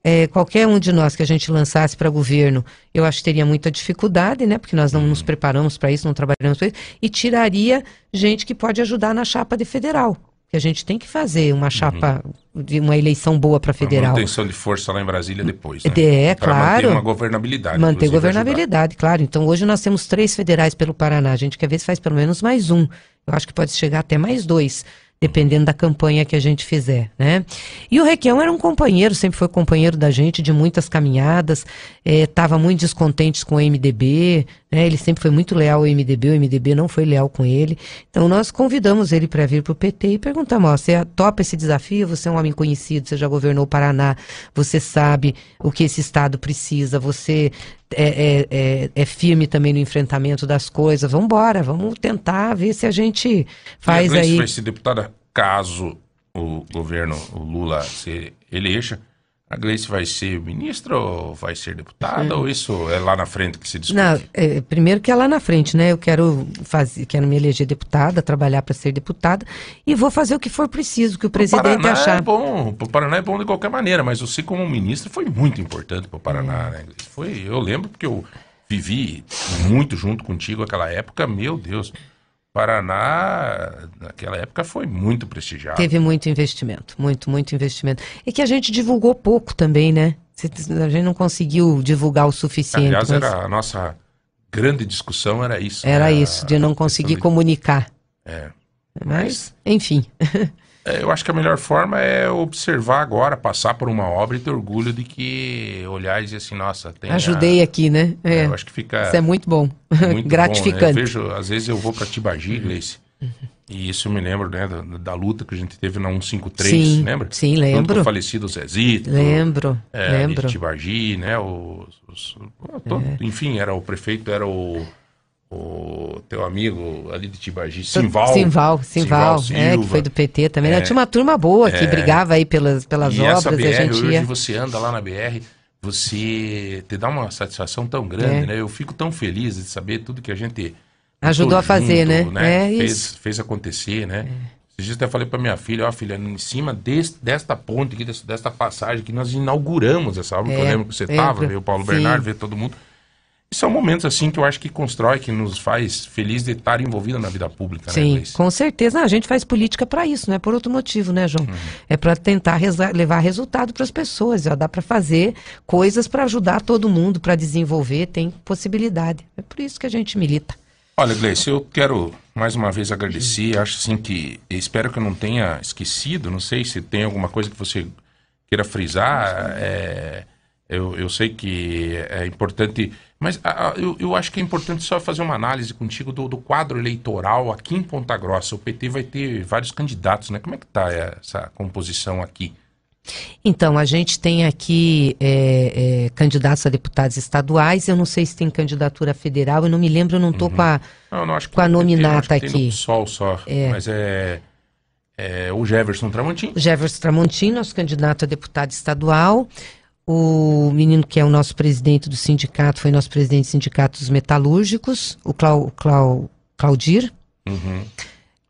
eh, qualquer um de nós que a gente lançasse para governo, eu acho que teria muita dificuldade, né? Porque nós não nos preparamos para isso, não trabalhamos para isso, e tiraria gente que pode ajudar na chapa de federal. Que a gente tem que fazer uma chapa de uma eleição boa para federal. manutenção de força lá em Brasília depois. Né? É, Pra claro. manter uma governabilidade. Manter governabilidade, claro. Então hoje nós temos três federais pelo Paraná. A gente quer ver se faz pelo menos mais um. Eu acho que pode chegar até mais dois, dependendo da campanha que a gente fizer, né? E o Requião era um companheiro, sempre foi companheiro da gente de muitas caminhadas, estava muito descontente com o MDB, né? Ele sempre foi muito leal ao MDB, o MDB não foi leal com ele. Então nós convidamos ele para vir para o PT e perguntamos: ó, você topa esse desafio? Você é um homem conhecido, você já governou o Paraná, você sabe o que esse estado precisa, você é, é, é, é firme também no enfrentamento das coisas. Vamos embora, vamos tentar ver se a gente E a faz Gleice aí. vai ser deputada caso o governo, o Lula se eleja, a Gleice vai ser ministra ou vai ser deputada? Hum. Ou isso é lá na frente que se discute? Não, é, primeiro que é lá na frente, né? Eu quero fazer, quero me eleger deputada, trabalhar para ser deputada e vou fazer o que for preciso, que o presidente Paraná achar. é bom, o Paraná é bom de qualquer maneira, mas você como ministro foi muito importante para o Paraná, né? Gleice? Foi, eu lembro porque eu vivi muito junto contigo naquela época, meu Deus. Paraná, naquela época, foi muito prestigiado. Teve muito investimento, muito, muito investimento. E que a gente divulgou pouco também, né? A gente não conseguiu divulgar o suficiente. Aliás, mas era a nossa grande discussão era isso. era né? isso, de não conseguir comunicar. É. Mas, enfim. <laughs> É, eu acho que a melhor forma é observar agora, passar por uma obra e ter orgulho de que olhar e dizer assim, nossa, tem. a- Ajudei aqui, né? É, eu acho que fica Isso é muito bom. muito Gratificante. <laughs> bom, né? Vejo, às vezes eu vou para Tibagi, Gleice, e isso eu me lembro, né, da, da luta que a gente teve na 153, Sim, lembra? sim, lembro. com o falecido Zezito. Lembro, é, lembro. Tibagi, né, os, os- todo- É. enfim, era o prefeito, era o, o teu amigo ali de Tibagi, Simval. Simval, Simval, é, que Silva. foi do PT também. né? É. Tinha uma turma boa que É. brigava aí pelas, pelas e obras essa BR, e a gente hoje ia. você anda lá na BR, você te dá uma satisfação tão grande, É. né? Eu fico tão feliz de saber tudo que a gente Ajudou a fazer, né? É fez, isso. fez acontecer, né? Esses dias até falei pra minha filha, ó filha, em cima desse, desta ponte aqui, desta passagem que nós inauguramos essa obra, que eu É, lembro que você lembro. tava, veio o Paulo Sim. Bernardo, veio todo mundo. São momentos assim que eu acho que constrói, que nos faz feliz de estar envolvido na vida pública, né, Sim, Gleice? com certeza. A gente faz política para isso, não é por outro motivo, né, Uhum. João? É para tentar levar resultado para as pessoas. Ó, dá para fazer coisas para ajudar todo mundo, para desenvolver, tem possibilidade. É por isso que a gente milita. Olha, Gleice, eu quero mais uma vez agradecer. Acho assim que espero que eu não tenha esquecido. Não sei se tem alguma coisa que você queira frisar. é, eu, eu sei que é importante, mas ah, ah, eu, eu acho que é importante só fazer uma análise contigo do, do quadro eleitoral aqui em Ponta Grossa. O PT vai ter vários candidatos, né? Como é que está essa composição aqui? Então, a gente tem aqui é, é, candidatos a deputados estaduais. Eu não sei se tem candidatura federal, eu não me lembro, eu não estou com a, Não, não, acho que com a nominata aqui. Sol só, É. mas é, é o Jefferson Tramontim. O Jefferson Tramontino, nosso candidato a deputado estadual. O menino que é o nosso presidente do sindicato, foi nosso presidente do sindicato dos metalúrgicos, o Clau, Clau, Claudir. Uhum.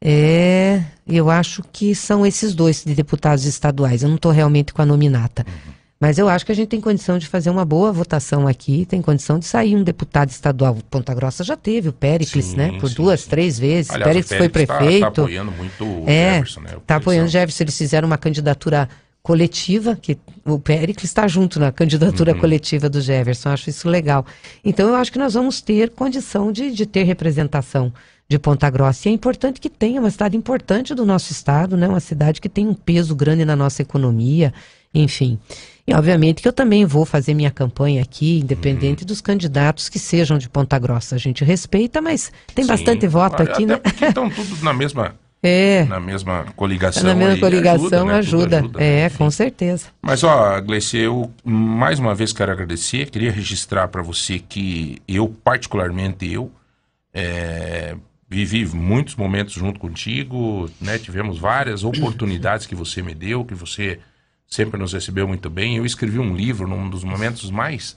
É, eu acho que são esses dois de deputados estaduais. Eu não estou realmente com a nominata. Mas eu acho que a gente tem condição de fazer uma boa votação aqui, tem condição de sair um deputado estadual. Ponta Grossa já teve, o Péricles, Sim, né? Por sim, duas, três vezes. Aliás, o Péricles foi Péricles tá- prefeito. tá apoiando muito o é, Jefferson, né? O Tá apoiando o Jefferson. Eles fizeram uma candidatura coletiva, que o Péricles está junto na candidatura Uhum. coletiva do Jefferson. Acho isso legal. Então eu acho que nós vamos ter condição de, de ter representação de Ponta Grossa. E é importante que tenha uma cidade importante do nosso estado, né? Uma cidade que tem um peso grande na nossa economia, enfim. E obviamente que eu também vou fazer minha campanha aqui, independente Uhum. dos candidatos que sejam de Ponta Grossa. A gente respeita, mas tem Sim. bastante voto aqui, né? <laughs> estão todos na mesma, É. na mesma coligação. na mesma coligação né? Ajuda. né? É, com certeza. Mas, ó, Gleice, eu mais uma vez quero agradecer. Queria registrar para você que eu, particularmente eu, é, vivi muitos momentos junto contigo, né? Tivemos várias oportunidades que você me deu, que você sempre nos recebeu muito bem. Eu escrevi um livro num dos momentos mais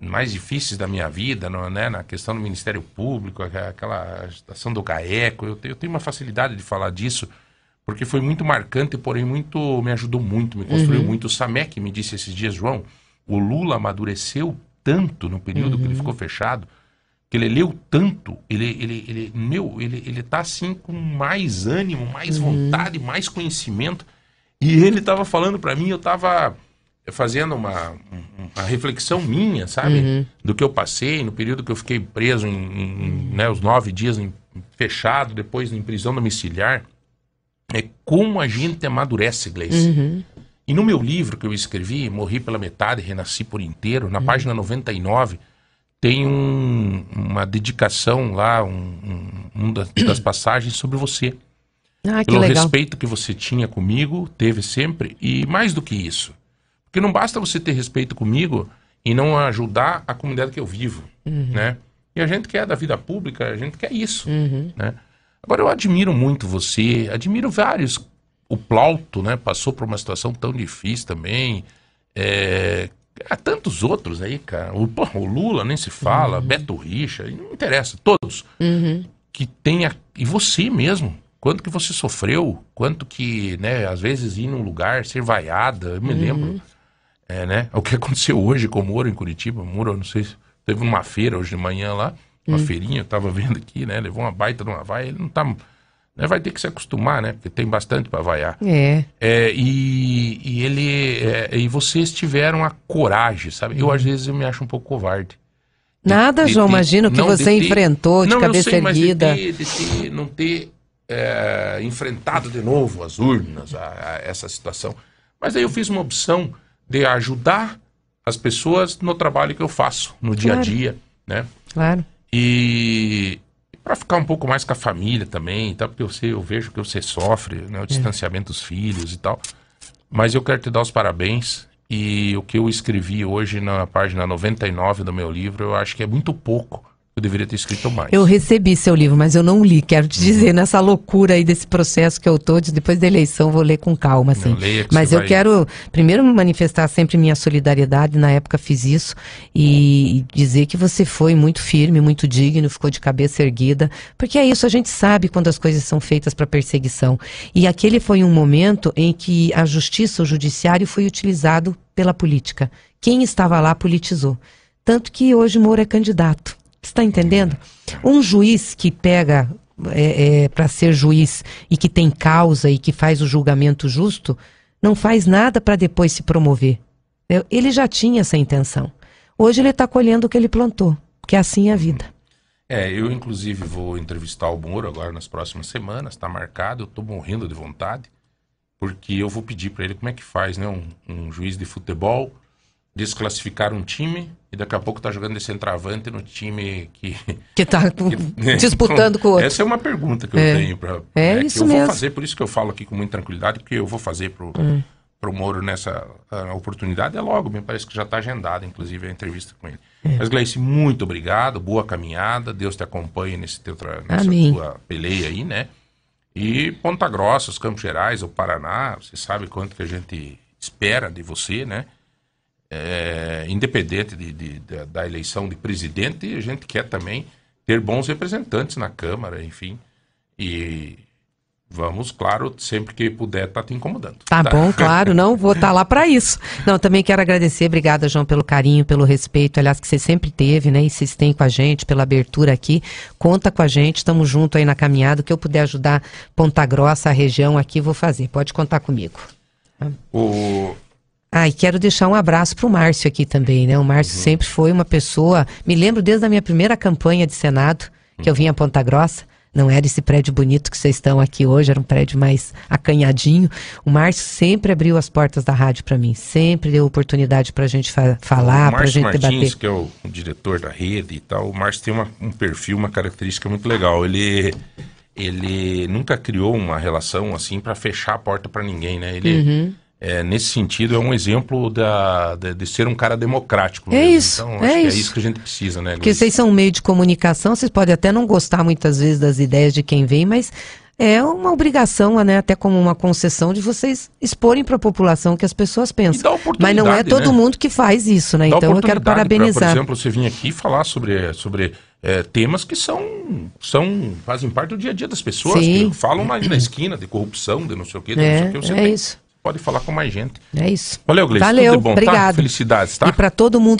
mais difíceis da minha vida, no- né, na questão do Ministério Público, aquela agitação do GAECO, eu, te- eu tenho uma facilidade de falar disso, porque foi muito marcante, porém muito me ajudou muito, me construiu Uhum. muito. O Samek me disse esses dias, João, o Lula amadureceu tanto no período que ele ficou fechado, que ele leu tanto, ele, ele, ele, meu, ele, ele tá assim com mais ânimo, mais vontade, mais conhecimento. E ele estava falando para mim, eu estava fazendo uma, um- uma reflexão minha, sabe? Uhum. Do que eu passei no período que eu fiquei preso em, em- né, os nove dias em- fechado, depois em prisão domiciliar. É como a gente amadurece, Gleice. Uhum. E no meu livro que eu escrevi, Morri pela Metade, Renasci por Inteiro, na página 99, tem um- uma dedicação lá, um, um, um das, das passagens sobre você. Ah, que Pelo legal. respeito que você tinha comigo, teve sempre, e mais do que isso. Porque não basta você ter respeito comigo e não ajudar a comunidade que eu vivo, Uhum. né? E a gente quer da vida pública, a gente quer isso, Uhum. né? Agora, eu admiro muito você, admiro vários o Plauto, né, passou por uma situação tão difícil também. É, há tantos outros aí, cara. O, o Lula nem se fala, Beto Richa, não interessa, todos. Uhum. Que tenha. E você mesmo. Quanto que você sofreu? Quanto que, né, às vezes ir num lugar, ser vaiada, eu me Uhum. lembro. É, né? O que aconteceu hoje com o Moro em Curitiba. O Moro, não sei se teve uma feira hoje de manhã lá, uma Hum. feirinha, eu tava <laughs> vendo aqui, né? Levou uma baita de uma vaia, ele não tá. Né, vai ter que se acostumar, né? Porque tem bastante para vaiar. É. É, e, e ele. é, e vocês tiveram a coragem, sabe? Eu, às vezes, eu me acho um pouco covarde. Nada, de João, ter- imagina o que de você enfrentou de não, cabeça sei, de erguida. de não ter é, enfrentado de novo as urnas, a, a essa situação. Mas aí eu fiz uma opção de ajudar as pessoas no trabalho que eu faço, no dia a dia, né? Claro. E para ficar um pouco mais com a família também, tá? porque eu, sei, eu vejo que você sofre, né? o distanciamento dos filhos e tal. Mas eu quero te dar os parabéns. E o que eu escrevi hoje na página 99 do meu livro, eu acho que é muito pouco. Eu deveria ter escrito mais. Eu recebi seu livro, mas eu não li. Quero te dizer, nessa loucura aí desse processo que eu tô, de- depois da eleição, vou ler com calma, assim. Não, leia que mas eu vai- quero, primeiro, manifestar sempre minha solidariedade. Na época fiz isso. E, e dizer que você foi muito firme, muito digno, ficou de cabeça erguida. Porque é isso, a gente sabe quando as coisas são feitas para perseguição. E aquele foi um momento em que a justiça, o judiciário, foi utilizado pela política. Quem estava lá politizou. Tanto que hoje Moro é candidato. Está entendendo? Um juiz que pega para ser juiz e que tem causa e que faz o julgamento justo, não faz nada para depois se promover. Ele já tinha essa intenção. Hoje ele está colhendo o que ele plantou, que assim é a vida. É, eu inclusive vou entrevistar o Moro agora nas próximas semanas, está marcado, eu tô morrendo de vontade, porque eu vou pedir para ele como é que faz, né? Um, um juiz de futebol desclassificar um time e daqui a pouco tá jogando de centroavante no time que... <laughs> Que tá com- <laughs> disputando com o outro. Essa é uma pergunta que É. eu tenho para É que isso eu mesmo. vou fazer, por isso que eu falo aqui com muita tranquilidade, porque eu vou fazer pro, Hum. pro Moro nessa ah, oportunidade, é logo, me parece que já está agendada, inclusive, a entrevista com ele. É. Mas, Gleice, muito obrigado, boa caminhada, Deus te acompanhe nesse teu tra... nessa Amém. tua peleia aí, né? E Ponta Grossa, os Campos Gerais, o Paraná, você sabe quanto que a gente espera de você, né? É, independente de, de- da- da eleição de presidente, a gente quer também ter bons representantes na Câmara, enfim. E vamos, claro, sempre que puder, estar te incomodando. Tá bom, claro, não vou estar lá para isso. Não, também quero agradecer, obrigada, João, pelo carinho, pelo respeito, aliás, que você sempre teve, né? E vocês têm com a gente, pela abertura aqui. Conta com a gente, estamos junto aí na caminhada. O que eu puder ajudar Ponta Grossa, a região aqui, vou fazer. Pode contar comigo. O... Ah, e quero deixar um abraço pro Márcio aqui também, né? O Márcio Uhum. sempre foi uma pessoa. Me lembro desde a minha primeira campanha de Senado, que eu vim a Ponta Grossa. Não era esse prédio bonito que vocês estão aqui hoje, era um prédio mais acanhadinho. O Márcio sempre abriu as portas da rádio para mim, sempre deu oportunidade pra gente fa falar, o pra Márcio gente Martins, debater. que é o, o diretor da rede e tal, o Márcio tem uma- um perfil, uma característica muito legal. Ele, ele nunca criou uma relação assim para fechar a porta para ninguém, né? Ele, Uhum. É, nesse sentido, é um exemplo da, de, de ser um cara democrático. É mesmo. isso, Então, é acho que é isso. isso que a gente precisa, né? Porque Gleice? vocês são um meio de comunicação, vocês podem até não gostar muitas vezes das ideias de quem vem, mas é uma obrigação, né, até como uma concessão de vocês exporem para a população o que as pessoas pensam. Mas não é todo né? mundo que faz isso, né? Dá Então eu quero oportunidade pra, parabenizar. por exemplo, você vir aqui falar sobre, sobre é, temas que são, são fazem parte do dia a dia das pessoas, Sim. que falam ali na esquina de corrupção, de não sei o quê, de não É, sei o quê. Você é tem- isso. Pode falar com mais gente. É isso. Valeu, Gleice. Valeu, Tudo de bom, tá? obrigado. Felicidades, tá? E para todo mundo